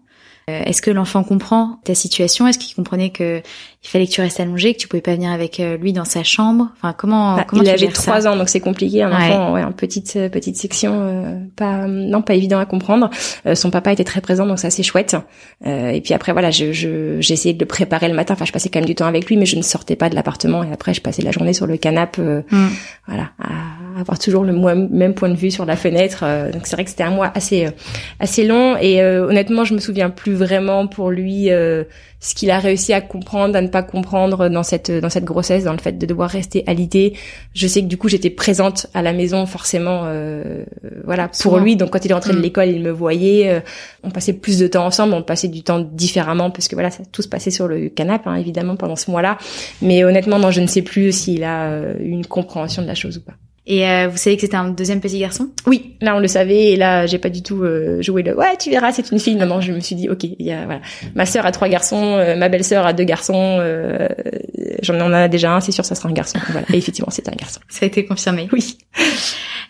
Est-ce que l'enfant comprend ta situation? Est-ce qu'il comprenait que il fallait que tu restes allongé, que tu pouvais pas venir avec euh, lui dans sa chambre? Enfin, comment, bah, comment il avait trois ans, donc c'est compliqué. Un enfant, ouais, une petite euh, petite section, euh, pas non pas évident à comprendre. son papa était très présent, donc ça c'est chouette. et puis après voilà, je essayé de le préparer le matin. Enfin, je passais quand même du temps avec lui, mais je ne sortais pas de l'appartement. Et après, je passais la journée sur le canapé, mm. voilà, à avoir toujours le même point de vue sur la fenêtre. donc c'est vrai que c'était un mois assez assez long. Et honnêtement, je me souviens plus vraiment pour lui ce qu'il a réussi à comprendre, à ne pas comprendre dans cette dans cette grossesse, dans le fait de devoir rester alité. Je sais que du coup j'étais présente à la maison forcément, euh, voilà pour lui. Donc quand il est rentré de mm. l'école, il me voyait. Euh, on passait plus de temps ensemble, on passait du temps différemment parce que voilà, ça, tout se passait sur le canapé hein, évidemment pendant ce mois-là. Mais honnêtement, non, je ne sais plus s'il a euh, une compréhension de la chose ou pas. Et euh, vous savez que c'était un deuxième petit garçon? Oui, là on le savait et là j'ai pas du tout euh, joué le ouais tu verras c'est une fille. Non non, je me suis dit ok il y a voilà ma sœur a trois garçons, euh, ma belle-sœur a deux garçons, j'en en a déjà un, c'est sûr ça sera un garçon. Voilà et effectivement c'était un garçon. Ça a été confirmé. Oui.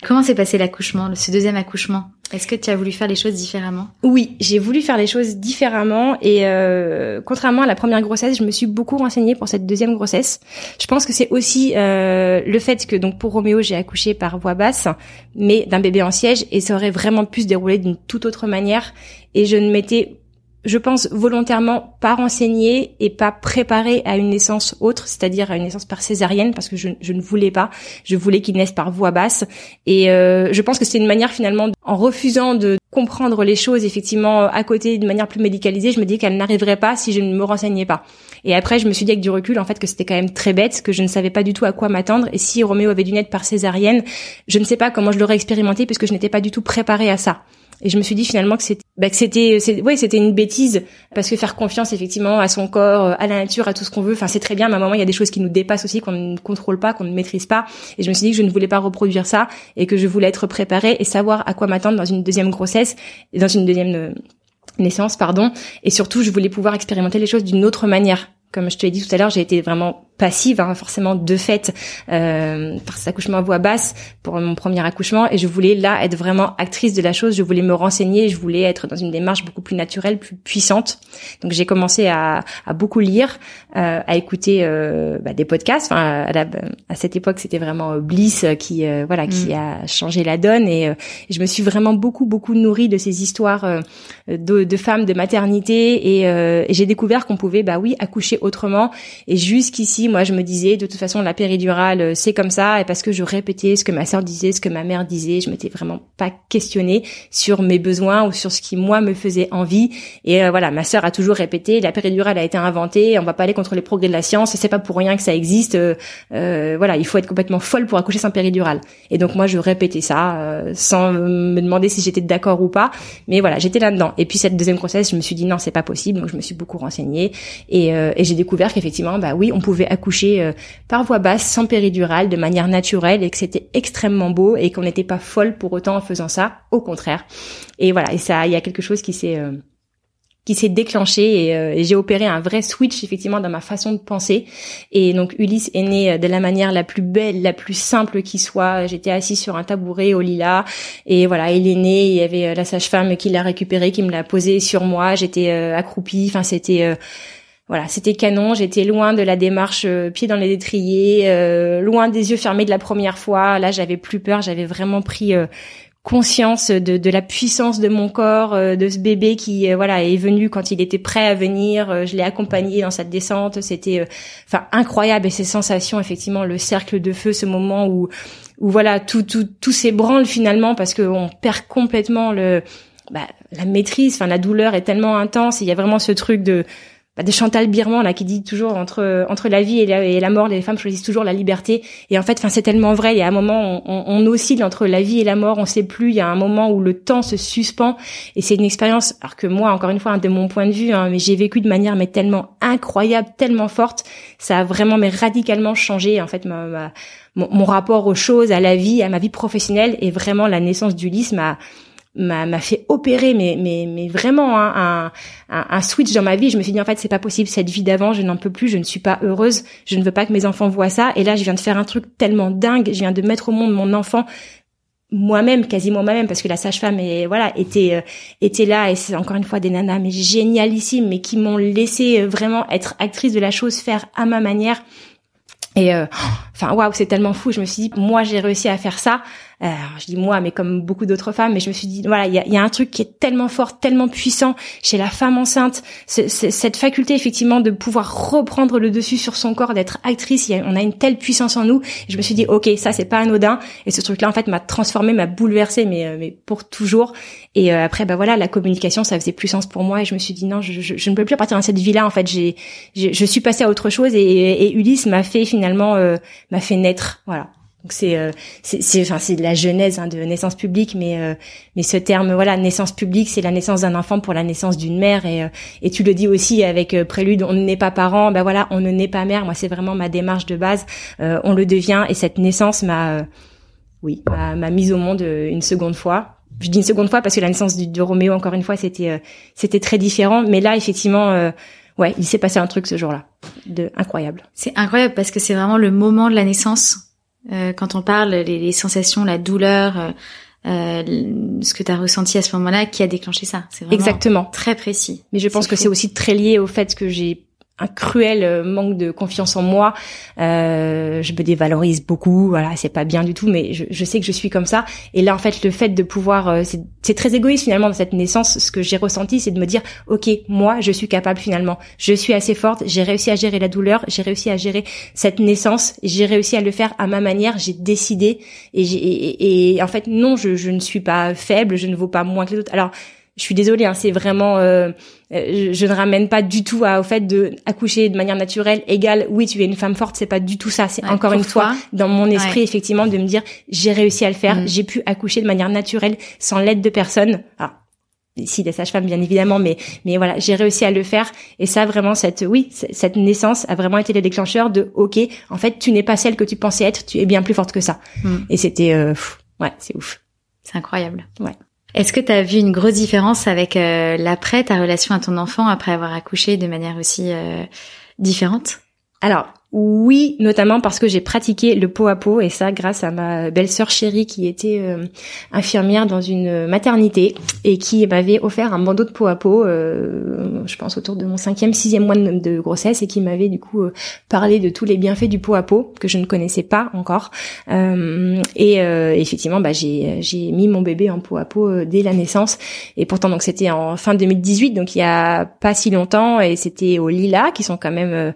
Comment s'est passé l'accouchement, ce deuxième accouchement? Est-ce que tu as voulu faire les choses différemment? Oui, j'ai voulu faire les choses différemment et euh, contrairement à la première grossesse, je me suis beaucoup renseignée pour cette deuxième grossesse. Je pense que c'est aussi euh, le fait que donc pour Roméo, j'ai accouché par voix basse, mais d'un bébé en siège et ça aurait vraiment pu se dérouler d'une toute autre manière et je ne m'étais je pense volontairement pas renseigner et pas préparer à une naissance autre, c'est-à-dire à une naissance par césarienne, parce que je, ne voulais pas. Je voulais qu'il naisse par voix basse. Et euh, je pense que c'est une manière finalement, en refusant de comprendre les choses effectivement à côté de manière plus médicalisée, je me dis qu'elle n'arriverait pas si je ne me renseignais pas. Et après, je me suis dit avec du recul, en fait, que c'était quand même très bête, que je ne savais pas du tout à quoi m'attendre. Et si Roméo avait dû naître par césarienne, je ne sais pas comment je l'aurais expérimenté puisque je n'étais pas du tout préparée à ça. Et je me suis dit finalement que c'était, bah, que c'était, ouais, c'était une bêtise parce que faire confiance effectivement à son corps, à la nature, à tout ce qu'on veut, enfin c'est très bien. Mais à un moment, il y a des choses qui nous dépassent aussi, qu'on ne contrôle pas, qu'on ne maîtrise pas. Et je me suis dit que je ne voulais pas reproduire ça et que je voulais être préparée et savoir à quoi m'attendre dans une deuxième grossesse, dans une deuxième euh, naissance, pardon. Et surtout, je voulais pouvoir expérimenter les choses d'une autre manière. Comme je te l'ai dit tout à l'heure, j'ai été vraiment passive, hein, forcément de fait, euh, par cet accouchement à voix basse pour mon premier accouchement. Et je voulais là être vraiment actrice de la chose. Je voulais me renseigner. Je voulais être dans une démarche beaucoup plus naturelle, plus puissante. Donc j'ai commencé à, à, beaucoup lire, euh, à écouter euh, bah, des podcasts. Enfin, à, à cette époque, c'était vraiment Bliss qui, euh, voilà, qui mm. a changé la donne. Et, et, je me suis vraiment beaucoup, beaucoup nourrie de ces histoires de, de, femmes, de maternité. Et, et j'ai découvert qu'on pouvait, bah oui, accoucher autrement. Et jusqu'ici, moi je me disais de toute façon la péridurale c'est comme ça et parce que je répétais ce que ma sœur disait, ce que ma mère disait, je m'étais vraiment pas questionnée sur mes besoins ou sur ce qui moi me faisait envie. Et voilà, ma sœur a toujours répété la péridurale a été inventée, on va pas aller contre les progrès de la science, c'est pas pour rien que ça existe. voilà, il faut être complètement folle pour accoucher sans péridurale. Et donc moi je répétais ça sans me demander si j'étais d'accord ou pas, mais voilà, j'étais là-dedans. Et puis cette deuxième grossesse, je me suis dit non, c'est pas possible, donc je me suis beaucoup renseignée et, euh, et j'ai découvert qu'effectivement, bah oui, on pouvait accoucher euh, par voie basse, sans péridurale, de manière naturelle, et que c'était extrêmement beau et qu'on n'était pas folle pour autant en faisant ça, au contraire. Et voilà, et ça, il y a quelque chose qui s'est euh, qui s'est déclenché et, euh, j'ai opéré un vrai switch effectivement dans ma façon de penser et donc Ulysse est né de la manière la plus belle, la plus simple qui soit. J'étais assise sur un tabouret au lilas et voilà, il est né, il y avait euh, la sage-femme qui l'a récupéré, qui me l'a posé sur moi, j'étais euh, accroupie, enfin c'était voilà, c'était canon. J'étais loin de la démarche pied dans les étriers, loin des yeux fermés de la première fois. Là, j'avais plus peur. J'avais vraiment pris conscience de, de, la puissance de mon corps, euh, de ce bébé qui euh, voilà est venu quand il était prêt à venir. Euh, je l'ai accompagné dans cette descente. C'était enfin incroyable et ces sensations effectivement le cercle de feu, ce moment où où voilà tout tout tout s'ébranle finalement parce qu'on perd complètement le bah, la maîtrise. Enfin la douleur est tellement intense. Il y a vraiment ce truc de bah, de Chantal Birman là qui dit toujours entre entre la vie et la, mort les femmes choisissent toujours la liberté. Et en fait enfin c'est tellement vrai il y a un moment on, on, oscille entre la vie et la mort on sait plus il y a un moment où le temps se suspend. Et c'est une expérience alors que moi encore une fois hein, de mon point de vue hein, mais j'ai vécu de manière mais tellement incroyable tellement forte ça a vraiment mais radicalement changé en fait ma, mon, mon, rapport aux choses à la vie à ma vie professionnelle. Et vraiment la naissance d'Ulysse m'a m'a fait opérer mais mais mais vraiment hein, un, un, switch dans ma vie. Je me suis dit en fait c'est pas possible cette vie d'avant je n'en peux plus je ne suis pas heureuse je ne veux pas que mes enfants voient ça. Et là je viens de faire un truc tellement dingue je viens de mettre au monde mon enfant moi-même quasiment moi-même parce que la sage-femme et voilà était euh, était là et c'est encore une fois des nanas mais génialissimes mais qui m'ont laissé euh, vraiment être actrice de la chose faire à ma manière. Et euh, enfin waouh c'est tellement fou. Je me suis dit moi j'ai réussi à faire ça euh, je dis moi, mais comme beaucoup d'autres femmes, mais je me suis dit, voilà, il y a, y a, un truc qui est tellement fort, tellement puissant chez la femme enceinte, cette faculté effectivement de pouvoir reprendre le dessus sur son corps, d'être actrice, y a, on a une telle puissance en nous. Et je me suis dit, ok, ça c'est pas anodin. Et ce truc-là, en fait, m'a transformé, m'a bouleversé, mais, euh, mais pour toujours. Et euh, après, bah voilà, la communication, ça faisait plus sens pour moi. Et je me suis dit, non, je, je, je ne peux plus partir dans cette vie-là. En fait, j'ai, je suis passée à autre chose. Et, et Ulysse m'a fait finalement, m'a fait naître. Voilà. Donc c'est euh, c'est enfin c'est de la genèse hein, de naissance publique, mais euh, mais ce terme voilà naissance publique, c'est la naissance d'un enfant pour la naissance d'une mère et euh, et tu le dis aussi avec prélude, on n'est pas parent, ben voilà, on ne naît pas mère. Moi c'est vraiment ma démarche de base, on le devient et cette naissance m'a oui m'a mise au monde une seconde fois. Je dis une seconde fois parce que la naissance de, de Roméo encore une fois c'était c'était très différent, mais là effectivement ouais il s'est passé un truc ce jour-là de incroyable. C'est incroyable parce que c'est vraiment le moment de la naissance euh, quand on parle, les, les sensations, la douleur, euh, euh ce que tu as ressenti à ce moment-là, qui a déclenché ça? C'est vraiment Exactement. très précis. Mais je pense que c'est aussi très lié au fait que j'ai un cruel euh, manque de confiance en moi. Euh, je me dévalorise beaucoup. Voilà, c'est pas bien du tout, mais je, je, sais que je suis comme ça. Et là, en fait, le fait de pouvoir, euh, c'est très égoïste finalement dans cette naissance. Ce que j'ai ressenti, c'est de me dire, ok, moi, je suis capable finalement. Je suis assez forte. J'ai réussi à gérer la douleur. J'ai réussi à gérer cette naissance. J'ai réussi à le faire à ma manière. J'ai décidé. Et, et, et, en fait, non, je, je ne suis pas faible. Je ne vaux pas moins que les autres. Alors je suis désolée, hein, c'est vraiment, euh, euh, je, ne ramène pas du tout au fait de accoucher de manière naturelle égale, oui, tu es une femme forte, c'est pas du tout ça. C'est encore une fois dans mon esprit effectivement de me dire, j'ai réussi à le faire, mm. j'ai pu accoucher de manière naturelle sans l'aide de personne. Ah, si des sages-femmes bien évidemment, mais mais voilà, j'ai réussi à le faire et ça vraiment cette oui cette naissance a vraiment été le déclencheur de ok, en fait tu n'es pas celle que tu pensais être, tu es bien plus forte que ça. Mm. Et c'était euh, ouais, c'est ouf. C'est incroyable. Ouais. Est-ce que tu as vu une grosse différence avec euh, l'après, ta relation à ton enfant après avoir accouché de manière aussi euh, différente? Alors, oui, notamment parce que j'ai pratiqué le pot à pot et ça grâce à ma belle-sœur chérie qui était euh, infirmière dans une maternité et qui m'avait offert un bandeau de pot à pot, euh, je pense autour de mon cinquième, sixième mois de, grossesse et qui m'avait du coup euh, parlé de tous les bienfaits du pot à pot que je ne connaissais pas encore. et effectivement, bah, j'ai j'ai mis mon bébé en pot à pot dès la naissance et pourtant donc c'était en fin 2018 donc il y a pas si longtemps et c'était au Lila qui sont quand même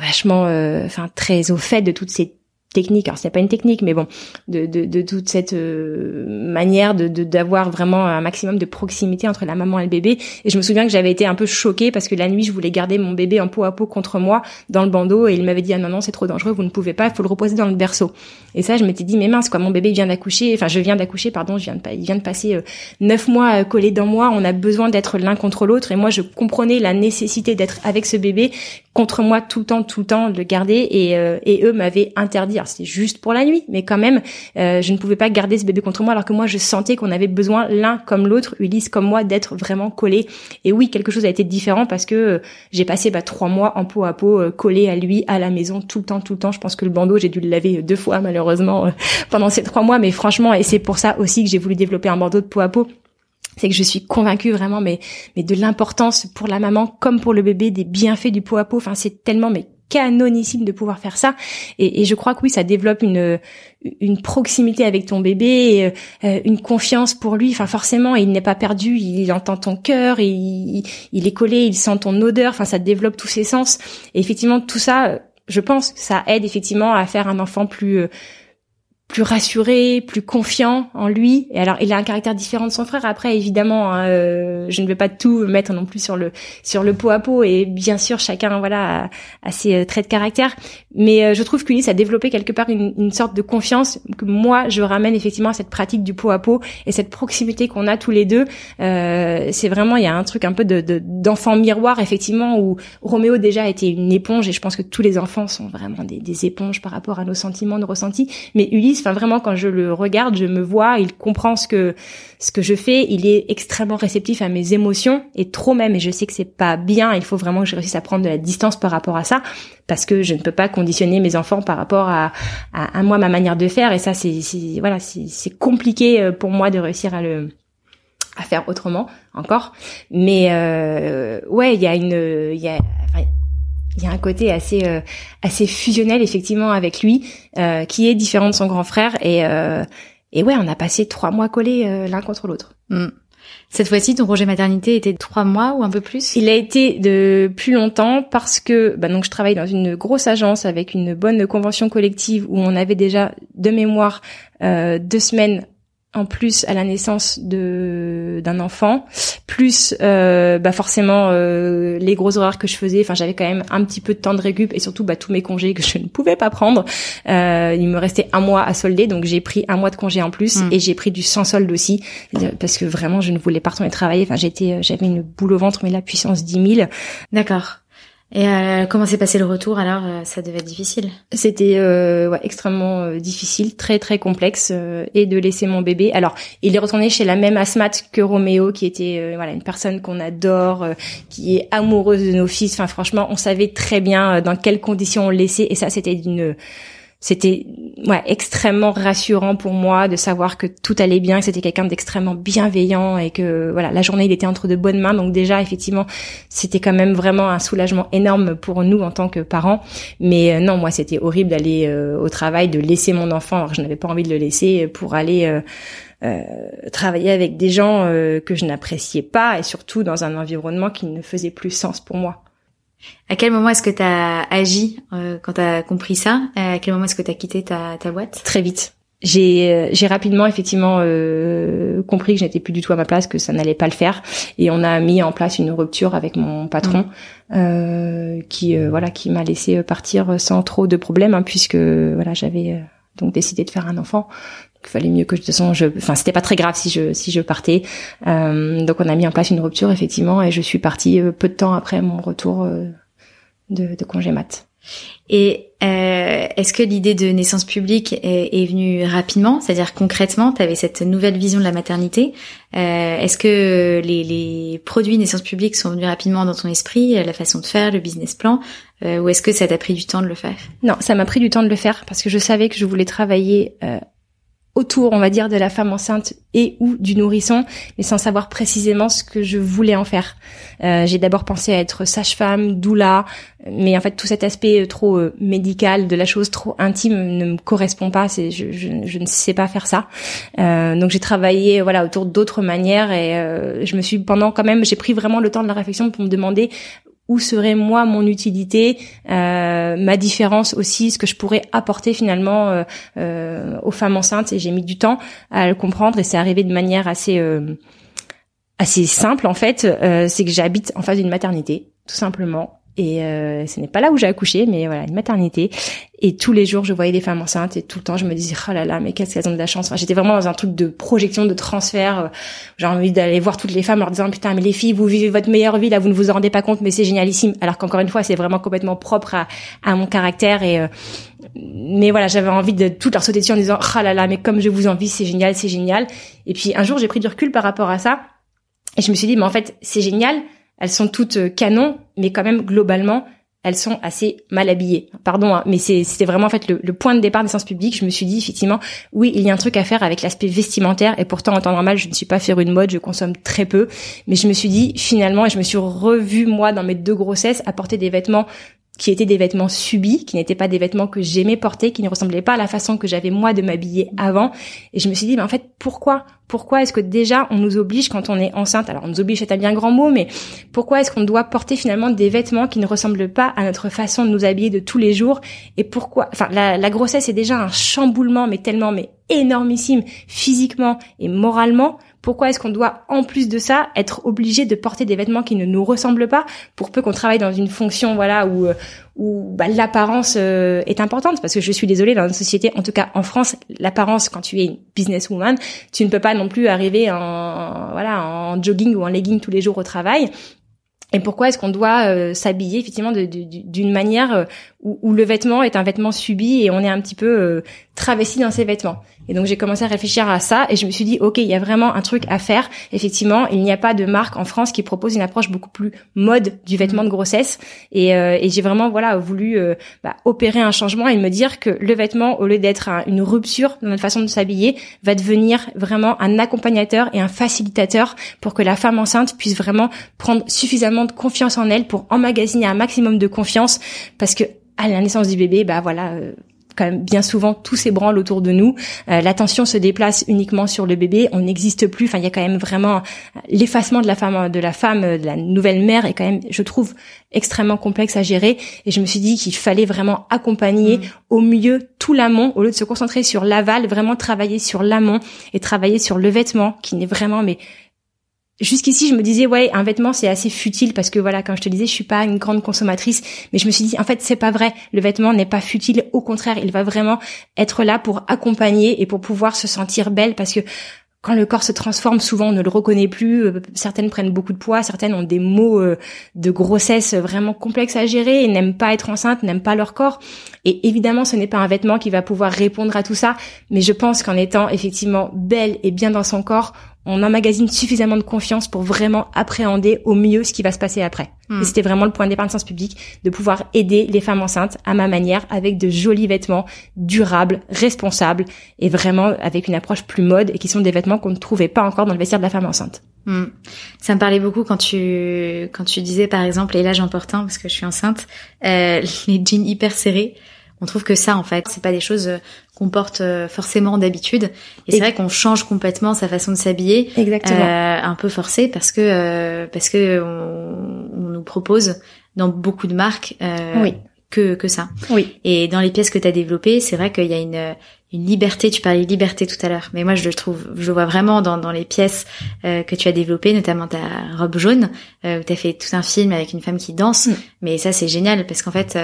vachement, enfin très au fait de toutes ces technique. Alors c'est pas une technique, mais bon, de, de, de toute cette euh, manière de d'avoir vraiment un maximum de proximité entre la maman et le bébé. Et je me souviens que j'avais été un peu choquée parce que la nuit je voulais garder mon bébé en peau à peau contre moi dans le bandeau et il m'avait dit ah non non c'est trop dangereux, vous ne pouvez pas, il faut le reposer dans le berceau. Et ça je m'étais dit mais mince quoi, mon bébé vient d'accoucher, enfin je viens d'accoucher pardon, je viens de il vient de passer euh, neuf mois euh, collé dans moi, on a besoin d'être l'un contre l'autre et moi je comprenais la nécessité d'être avec ce bébé contre moi tout le temps, tout le temps, le garder. Et, euh, et eux m'avaient interdit. Alors c'était juste pour la nuit, mais quand même, euh, je ne pouvais pas garder ce bébé contre moi, alors que moi je sentais qu'on avait besoin l'un comme l'autre, Ulysse comme moi, d'être vraiment collés. Et oui, quelque chose a été différent parce que euh, j'ai passé bah, trois mois en peau à peau, collé à lui, à la maison, tout le temps, tout le temps. Je pense que le bandeau, j'ai dû le laver deux fois malheureusement pendant ces trois mois, mais franchement, et c'est pour ça aussi que j'ai voulu développer un bandeau de peau à peau c'est que je suis convaincue vraiment mais mais de l'importance pour la maman comme pour le bébé des bienfaits du pot à pot. Enfin c'est tellement mais canonissime de pouvoir faire ça. Et, et, je crois que oui ça développe une une proximité avec ton bébé euh, une confiance pour lui. Enfin forcément il n'est pas perdu il entend ton cœur il, il est collé il sent ton odeur. Enfin ça développe tous ses sens. Et effectivement tout ça je pense ça aide effectivement à faire un enfant plus euh, plus rassuré, plus confiant en lui. Et alors, il a un caractère différent de son frère. Après, évidemment, hein, euh, je ne vais pas tout mettre non plus sur le sur le pot à pot. Et bien sûr, chacun voilà a, ses euh, traits de caractère. Mais euh, je trouve qu'Ulysse a développé quelque part une, sorte de confiance que moi je ramène effectivement à cette pratique du pot à pot et cette proximité qu'on a tous les deux. c'est vraiment il y a un truc un peu de d'enfant miroir effectivement où Roméo déjà était une éponge et je pense que tous les enfants sont vraiment des éponges par rapport à nos sentiments, nos ressentis. Mais Ulysse Enfin, vraiment, quand je le regarde, je me vois, il comprend ce que ce que je fais, il est extrêmement réceptif à mes émotions et trop même. Et je sais que c'est pas bien. Il faut vraiment que je réussisse à prendre de la distance par rapport à ça, parce que je ne peux pas conditionner mes enfants par rapport à à, moi ma manière de faire. Et ça, c'est voilà, c'est compliqué euh, pour moi de réussir à le à faire autrement encore mais euh, ouais il y a une il y a il y a un côté assez euh, assez fusionnel effectivement avec lui euh, qui est différent de son grand frère et euh, et ouais on a passé trois mois collés l'un contre l'autre. Mm. Cette fois-ci, ton projet maternité était de trois mois ou un peu plus? Il a été de plus longtemps parce que bah donc je travaille dans une grosse agence avec une bonne convention collective où on avait déjà de mémoire deux semaines en plus à la naissance de d'un enfant, plus euh, bah forcément euh, les gros horaires que je faisais. Enfin, j'avais quand même un petit peu de temps de récup et surtout bah, tous mes congés que je ne pouvais pas prendre. Euh, il me restait un mois à solder, donc j'ai pris un mois de congé en plus hmm. et j'ai pris du sans solde aussi parce que vraiment je ne voulais pas retourner travailler. Enfin, j'étais j'avais une boule au ventre mais la puissance 10 000. D'accord. Et euh, comment s'est passé le retour alors euh, Ça devait être difficile? C'était euh, ouais, extrêmement euh, difficile, très très complexe, et de laisser mon bébé. Alors, il est retourné chez la même asthmate que Roméo, qui était voilà une personne qu'on adore, qui est amoureuse de nos fils. Enfin, franchement, on savait très bien dans quelles conditions on le laissait, et ça, c'était d'une c'était ouais, extrêmement rassurant pour moi de savoir que tout allait bien, que c'était quelqu'un d'extrêmement bienveillant et que voilà la journée il était entre de bonnes mains. Donc déjà effectivement c'était quand même vraiment un soulagement énorme pour nous en tant que parents. Mais euh, non moi c'était horrible d'aller euh, au travail, de laisser mon enfant alors je n'avais pas envie de le laisser pour aller euh travailler avec des gens que je n'appréciais pas et surtout dans un environnement qui ne faisait plus sens pour moi. À quel moment est-ce que tu as agi euh, quand tu as compris ça? À quel moment est-ce que tu as quitté ta, ta boîte? Très vite. J'ai euh, j'ai rapidement effectivement euh, compris que je n'étais plus du tout à ma place, que ça n'allait pas le faire, et on a mis en place une rupture avec mon patron, mmh. euh, qui euh, voilà qui m'a laissé partir sans trop de problèmes, hein, puisque voilà j'avais donc décidé de faire un enfant il fallait mieux que de toute façon je enfin c'était pas très grave si je si je partais. Euh, donc on a mis en place une rupture effectivement et je suis partie euh, peu de temps après mon retour euh, de, de congé mat. Et euh, est-ce que l'idée de naissance publique est, est venue rapidement? C'est-à-dire concrètement tu avais cette nouvelle vision de la maternité. Euh, est-ce que les, les produits naissance publique sont venus rapidement dans ton esprit la façon de faire le business plan ou est-ce que ça t'a pris du temps de le faire? Non ça m'a pris du temps de le faire parce que je savais que je voulais travailler autour, on va dire, de la femme enceinte et ou du nourrisson, mais sans savoir précisément ce que je voulais en faire. Euh, j'ai d'abord pensé à être sage-femme, doula, mais en fait tout cet aspect euh, trop euh, médical de la chose, trop intime, ne me correspond pas. C'est, je, je, ne sais pas faire ça. donc j'ai travaillé voilà autour d'autres manières et je me suis pendant quand même, j'ai pris vraiment le temps de la réflexion pour me demander où serait moi mon utilité, euh, ma différence aussi, ce que je pourrais apporter finalement euh, euh, aux femmes enceintes. Et j'ai mis du temps à le comprendre et c'est arrivé de manière assez assez simple en fait. c'est que j'habite en face d'une maternité, tout simplement. Et euh, ce n'est pas là où j'ai accouché, mais voilà, une maternité. Et tous les jours, je voyais des femmes enceintes et tout le temps, je me disais, oh là là, mais qu'est-ce qu'elles ont de la chance. Enfin, j'étais vraiment dans un truc de projection, de transfert. Euh, j'ai envie d'aller voir toutes les femmes en leur disant, putain, mais les filles, vous vivez votre meilleure vie, là, vous ne vous en rendez pas compte, mais c'est génialissime. Alors qu'encore une fois, c'est vraiment complètement propre à, à mon caractère et euh, mais voilà, j'avais envie de tout leur sauter dessus en disant, oh là là, mais comme je vous envie, c'est génial, c'est génial. Et puis un jour, j'ai pris du recul par rapport à ça et je me suis dit, mais en fait, c'est génial elles sont toutes euh, canons, mais quand même globalement, elles sont assez mal habillées. Pardon, hein, mais c'était vraiment en fait le, point de départ des sciences publiques. Je me suis dit effectivement, oui, il y a un truc à faire avec l'aspect vestimentaire. Et pourtant, en temps normal, je ne suis pas faire une mode, je consomme très peu. Mais je me suis dit finalement, et je me suis revue moi dans mes deux grossesses, à porter des vêtements qui étaient des vêtements subis, qui n'étaient pas des vêtements que j'aimais porter, qui ne ressemblaient pas à la façon que j'avais moi de m'habiller avant. Et je me suis dit, mais en fait, pourquoi? Pourquoi est-ce que déjà on nous oblige quand on est enceinte? Alors on nous oblige, c'est un bien grand mot, mais pourquoi est-ce qu'on doit porter finalement des vêtements qui ne ressemblent pas à notre façon de nous habiller de tous les jours? Et pourquoi? Enfin, la, la grossesse est déjà un chamboulement, mais tellement, mais énormissime, physiquement et moralement pourquoi est-ce qu'on doit, en plus de ça, être obligé de porter des vêtements qui ne nous ressemblent pas, pour peu qu'on travaille dans une fonction, voilà, où, euh, où bah, l'apparence euh, est importante? Parce que je suis désolée, dans une société, en tout cas en France, l'apparence, quand tu es une businesswoman, tu ne peux pas non plus arriver en, voilà, en jogging ou en legging tous les jours au travail. Et pourquoi est-ce qu'on doit euh, s'habiller effectivement d'une manière où, où, le vêtement est un vêtement subi et on est un petit peu travesti dans ses vêtements. Et donc j'ai commencé à réfléchir à ça et je me suis dit ok il y a vraiment un truc à faire. Effectivement il n'y a pas de marque en France qui propose une approche beaucoup plus mode du vêtement de grossesse. Et, euh, et j'ai vraiment voilà voulu euh, bah, opérer un changement et me dire que le vêtement au lieu d'être une rupture dans notre façon de s'habiller va devenir vraiment un accompagnateur et un facilitateur pour que la femme enceinte puisse vraiment prendre suffisamment de confiance en elle pour emmagasiner un maximum de confiance. Parce que à la naissance du bébé, bah voilà, euh, quand même bien souvent tout s'ébranle autour de nous. Euh, L'attention se déplace uniquement sur le bébé. On n'existe plus. Enfin, il y a quand même vraiment l'effacement de la femme, de la femme, de la nouvelle mère est quand même, je trouve, extrêmement complexe à gérer. Et je me suis dit qu'il fallait vraiment accompagner mm. au mieux tout l'amont au lieu de se concentrer sur l'aval, vraiment travailler sur l'amont et travailler sur le vêtement qui n'est vraiment mais jusqu'ici je me disais ouais un vêtement c'est assez futile parce que voilà quand je te disais je suis pas une grande consommatrice mais je me suis dit en fait c'est pas vrai le vêtement n'est pas futile au contraire il va vraiment être là pour accompagner et pour pouvoir se sentir belle parce que quand le corps se transforme, souvent on ne le reconnaît plus. Euh, certaines prennent beaucoup de poids, certaines ont des maux euh, de grossesse vraiment complexes à gérer et n'aiment pas être enceinte, n'aiment pas leur corps. Et évidemment, ce n'est pas un vêtement qui va pouvoir répondre à tout ça, mais je pense qu'en étant effectivement belle et bien dans son corps, on emmagasine suffisamment de confiance pour vraiment appréhender au mieux ce qui va se passer après. Hmm. Et c'était vraiment le point de départ de Science Publique, de pouvoir aider les femmes enceintes à ma manière, avec de jolis vêtements durables, responsables, et vraiment avec une approche plus mode, et qui sont des vêtements qu'on ne trouvait pas encore dans le vestiaire de la femme enceinte. Hmm. Ça me parlait beaucoup quand tu quand tu disais par exemple et là j'en porte un parce que je suis enceinte euh, les jeans hyper serrés on trouve que ça en fait c'est pas des choses euh, qu'on porte euh, forcément d'habitude. Et c'est vrai qu'on change complètement sa façon de s'habiller exactement. euh, un peu forcé parce que euh, parce que on, on, nous propose dans beaucoup de marques oui. que que ça. Oui. Et dans les pièces que tu as développées c'est vrai qu'il y a une une liberté. Tu parlais de liberté tout à l'heure mais moi je le trouve je le vois vraiment dans dans les pièces que tu as développées notamment ta robe jaune où tu as fait tout un film avec une femme qui danse. Mm. mais ça c'est génial parce qu'en fait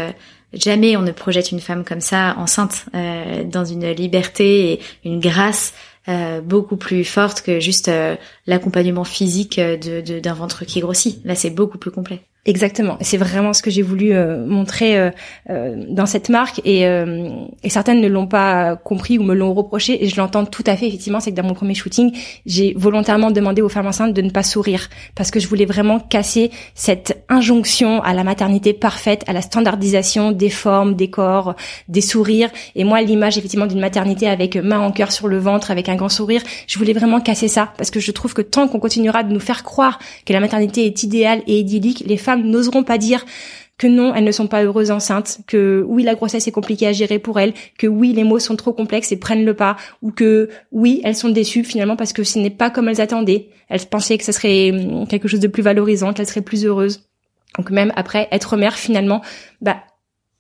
Jamais on ne projette une femme comme ça enceinte euh, dans une liberté et une grâce euh, beaucoup plus forte que juste euh, l'accompagnement physique de, d'un ventre qui grossit. Là, c'est beaucoup plus complet. Exactement. C'est vraiment ce que j'ai voulu euh, montrer euh, euh, dans cette marque et, et certaines ne l'ont pas compris ou me l'ont reproché et je l'entends tout à fait effectivement. C'est que dans mon premier shooting, j'ai volontairement demandé aux femmes enceintes de ne pas sourire parce que je voulais vraiment casser cette injonction à la maternité parfaite, à la standardisation des formes, des corps, des sourires. Et moi, l'image effectivement d'une maternité avec main en cœur sur le ventre, avec un grand sourire, je voulais vraiment casser ça parce que je trouve que tant qu'on continuera de nous faire croire que la maternité est idéale et idyllique, les femmes n'oseront pas dire que non, elles ne sont pas heureuses enceintes, que oui, la grossesse est compliquée à gérer pour elles, que oui, les mots sont trop complexes et prennent le pas, ou que oui, elles sont déçues finalement parce que ce n'est pas comme elles attendaient. Elles pensaient que ce serait hum, quelque chose de plus valorisant, qu'elles seraient plus heureuses. Donc même après être mère finalement, bah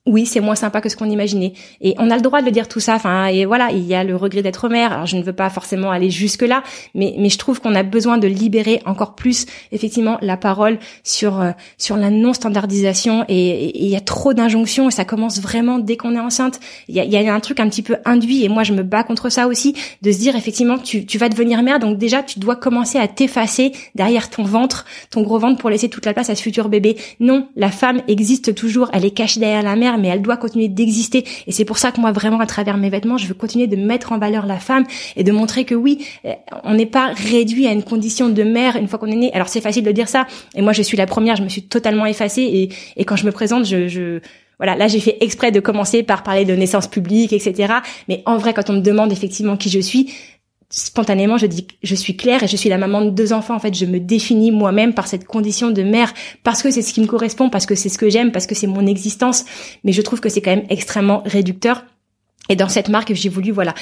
oui, c'est moins sympa que ce qu'on imaginait. Et on a le droit de le dire tout ça. Enfin, et voilà, il y a le regret d'être mère. Alors, je ne veux pas forcément aller jusque là, mais mais je trouve qu'on a besoin de libérer encore plus, effectivement, la parole sur euh, sur la non standardisation. Et il y a trop d'injonctions et ça commence vraiment dès qu'on est enceinte. Il y a, y a un truc un petit peu induit et moi je me bats contre ça aussi, de se dire effectivement, tu tu vas devenir mère, donc déjà tu dois commencer à t'effacer derrière ton ventre, ton gros ventre pour laisser toute la place à ce futur bébé. Non, la femme existe toujours, elle est cachée derrière la mère mais elle doit continuer d'exister. Et c'est pour ça que moi, vraiment, à travers mes vêtements, je veux continuer de mettre en valeur la femme et de montrer que oui, euh, on n'est pas réduit à une condition de mère une fois qu'on est né. Alors c'est facile de dire ça. Et moi, je suis la première, je me suis totalement effacée. Et, et quand je me présente, je, je voilà, là j'ai fait exprès de commencer par parler de naissance publique, etc. Mais en vrai, quand on me demande effectivement qui je suis, spontanément, je dis, je suis claire et je suis la maman de deux enfants. En fait, je me définis moi-même par cette condition de mère parce que c'est ce qui me correspond, parce que c'est ce que j'aime, parce que c'est mon existence. Mais je trouve que c'est quand même extrêmement réducteur. Et dans cette marque, j'ai voulu, voilà,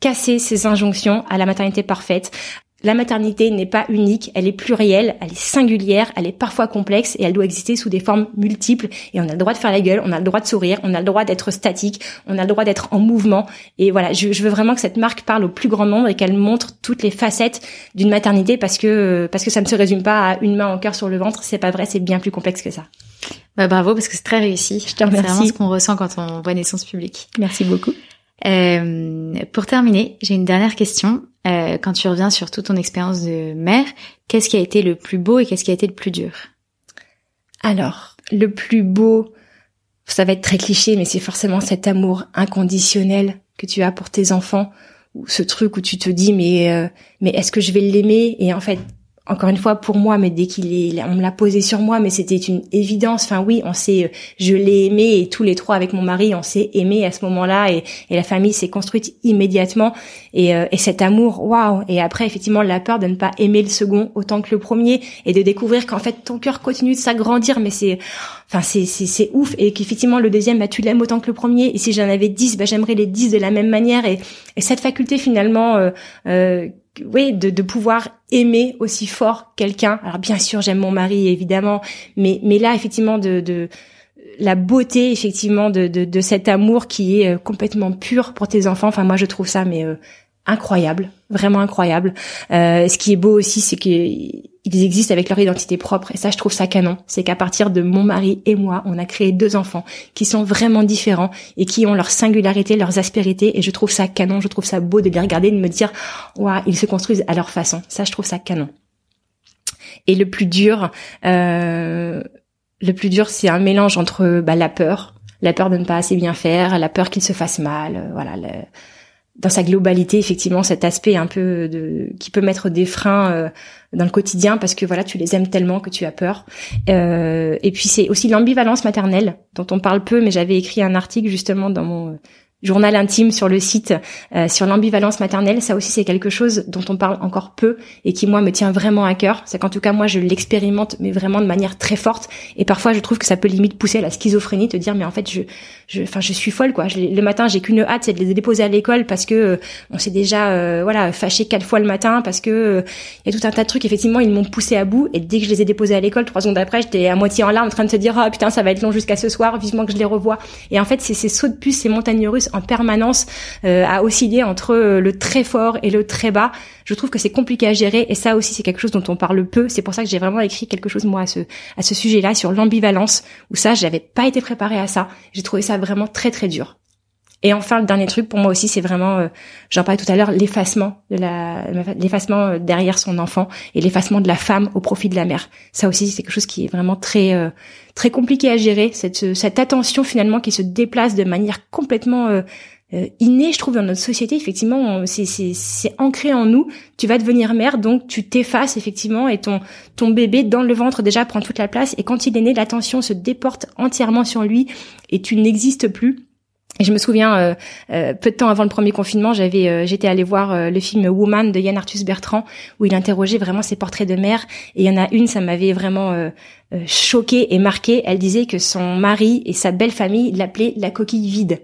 casser ces injonctions à la maternité parfaite, la maternité n'est pas unique, elle est plurielle, elle est singulière, elle est parfois complexe et elle doit exister sous des formes multiples. Et on a le droit de faire la gueule, on a le droit de sourire, on a le droit d'être statique, on a le droit d'être en mouvement. Et voilà, je, veux vraiment que cette marque parle au plus grand nombre et qu'elle montre toutes les facettes d'une maternité parce que parce que ça ne se résume pas à une main en cœur sur le ventre. C'est pas vrai, c'est bien plus complexe que ça. Bah, bravo parce que c'est très réussi. Je te remercie. C'est vraiment ce qu'on ressent quand on voit naissance publique. Merci beaucoup. Euh, pour terminer, j'ai une dernière question. Euh, quand tu reviens sur toute ton expérience de mère, qu'est-ce qui a été le plus beau et qu'est-ce qui a été le plus dur? Alors, le plus beau, ça va être très cliché, mais c'est forcément cet amour inconditionnel que tu as pour tes enfants, ou ce truc où tu te dis mais euh, mais est-ce que je vais l'aimer? Et en fait, encore une fois pour moi mais dès qu'il est on me l'a posé sur moi mais c'était une évidence. Enfin oui on s'est euh, je l'ai aimé et tous les trois avec mon mari on s'est aimé à ce moment-là et, et la famille s'est construite immédiatement. Et, euh, et cet amour waouh. Et après effectivement la peur de ne pas aimer le second autant que le premier et de découvrir qu'en fait ton cœur continue de s'agrandir mais c'est enfin c'est c'est ouf. Et qu'effectivement le deuxième bah tu l'aimes autant que le premier. Et si j'en avais dix bah j'aimerais les dix de la même manière. Et, et cette faculté finalement euh, euh oui, de, pouvoir aimer aussi fort quelqu'un. Alors bien sûr, j'aime mon mari évidemment, mais mais là effectivement de, la beauté effectivement de, de, de cet amour qui est euh, complètement pur pour tes enfants. Enfin moi je trouve ça mais euh, incroyable, vraiment incroyable. Euh, ce qui est beau aussi, c'est qu'ils existent avec leur identité propre. Et ça, je trouve ça canon. C'est qu'à partir de mon mari et moi, on a créé deux enfants qui sont vraiment différents et qui ont leur singularité, leurs aspérités. Et je trouve ça canon. Je trouve ça beau de les regarder, de me dire, waouh, ils se construisent à leur façon. Ça, je trouve ça canon. Et le plus dur, euh, le plus dur, c'est un mélange entre bah, la peur, la peur de ne pas assez bien faire, la peur qu'il se fasse mal, euh, voilà. Dans sa globalité effectivement cet aspect un peu de qui peut mettre des freins euh, dans le quotidien parce que voilà tu les aimes tellement que tu as peur. Euh, et puis c'est aussi l'ambivalence maternelle dont on parle peu mais j'avais écrit un article justement dans mon journal intime sur le site euh, sur l'ambivalence maternelle. Ça aussi, c'est quelque chose dont on parle encore peu et qui moi me tient vraiment à cœur. C'est qu'en tout cas moi je l'expérimente, mais vraiment de manière très forte. Et parfois je trouve que ça peut limite pousser à la schizophrénie, te dire mais en fait je, je, enfin je suis folle quoi. Le matin j'ai qu'une hâte, c'est de les déposer à l'école parce que euh, on s'est déjà euh, voilà fâché quatre fois le matin parce que il y a tout un tas de trucs. Effectivement ils m'ont poussé à bout et dès que je les ai déposés à l'école, trois secondes après j'étais à moitié en larmes en train de se dire ah putain ça va être long jusqu'à ce soir, vivement que je les revois. Et en fait c'est ces sauts de puce, ces montagnes russes en permanence euh, à osciller entre euh, le très fort et le très bas. Je trouve que c'est compliqué à gérer et ça aussi c'est quelque chose dont on parle peu. C'est pour ça que j'ai vraiment écrit quelque chose moi à ce sujet-là sur l'ambivalence où ça j'avais pas été préparée à ça. J'ai trouvé ça vraiment très très dur. Et enfin, le dernier truc pour moi aussi, c'est vraiment, euh, j'en parlais tout à l'heure, l'effacement de la, l'effacement euh, derrière son enfant et l'effacement de la femme au profit de la mère. Ça aussi, c'est quelque chose qui est vraiment très, euh, très compliqué à gérer. Cette, cette attention finalement qui se déplace de manière complètement innée, je trouve, dans notre société. Effectivement, c'est, c'est, c'est ancré en nous. Tu vas devenir mère, donc tu t'effaces effectivement et ton, ton bébé dans le ventre déjà prend toute la place. Et quand il est né, l'attention se déporte entièrement sur lui et tu n'existes plus. Et je me souviens, euh, euh, peu de temps avant le premier confinement, j'avais, euh, j'étais allée voir le film Woman de Yann Arthus Bertrand, où il interrogeait vraiment ses portraits de mère. Et il y en a une, ça m'avait vraiment choquée et marquée. Elle disait que son mari et sa belle famille l'appelaient la coquille vide.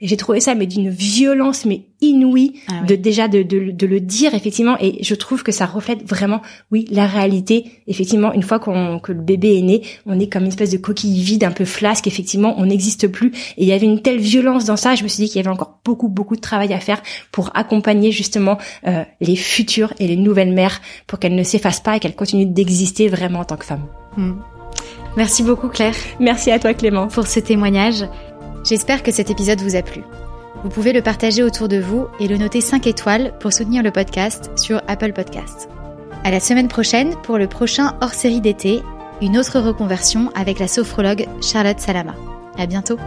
Et j'ai trouvé ça mais d'une violence mais inouïe Ah oui. de déjà de, de, de le dire effectivement. Et je trouve que ça reflète vraiment, oui, la réalité. Effectivement, une fois qu'on que le bébé est né, on est comme une espèce de coquille vide, un peu flasque. Effectivement, on n'existe plus. Et il y avait une telle violence dans ça. Je me suis dit qu'il y avait encore beaucoup beaucoup de travail à faire pour accompagner justement euh, les futures et les nouvelles mères pour qu'elles ne s'effacent pas et qu'elles continuent d'exister vraiment en tant que femmes. Hmm. Merci beaucoup Claire Merci à toi Clément. pour ce témoignage. J'espère que cet épisode vous a plu. Vous pouvez le partager autour de vous et le noter 5 étoiles pour soutenir le podcast sur Apple Podcasts. À la semaine prochaine pour le prochain hors-série d'été, une autre reconversion avec la sophrologue Charlotte Salama. À bientôt.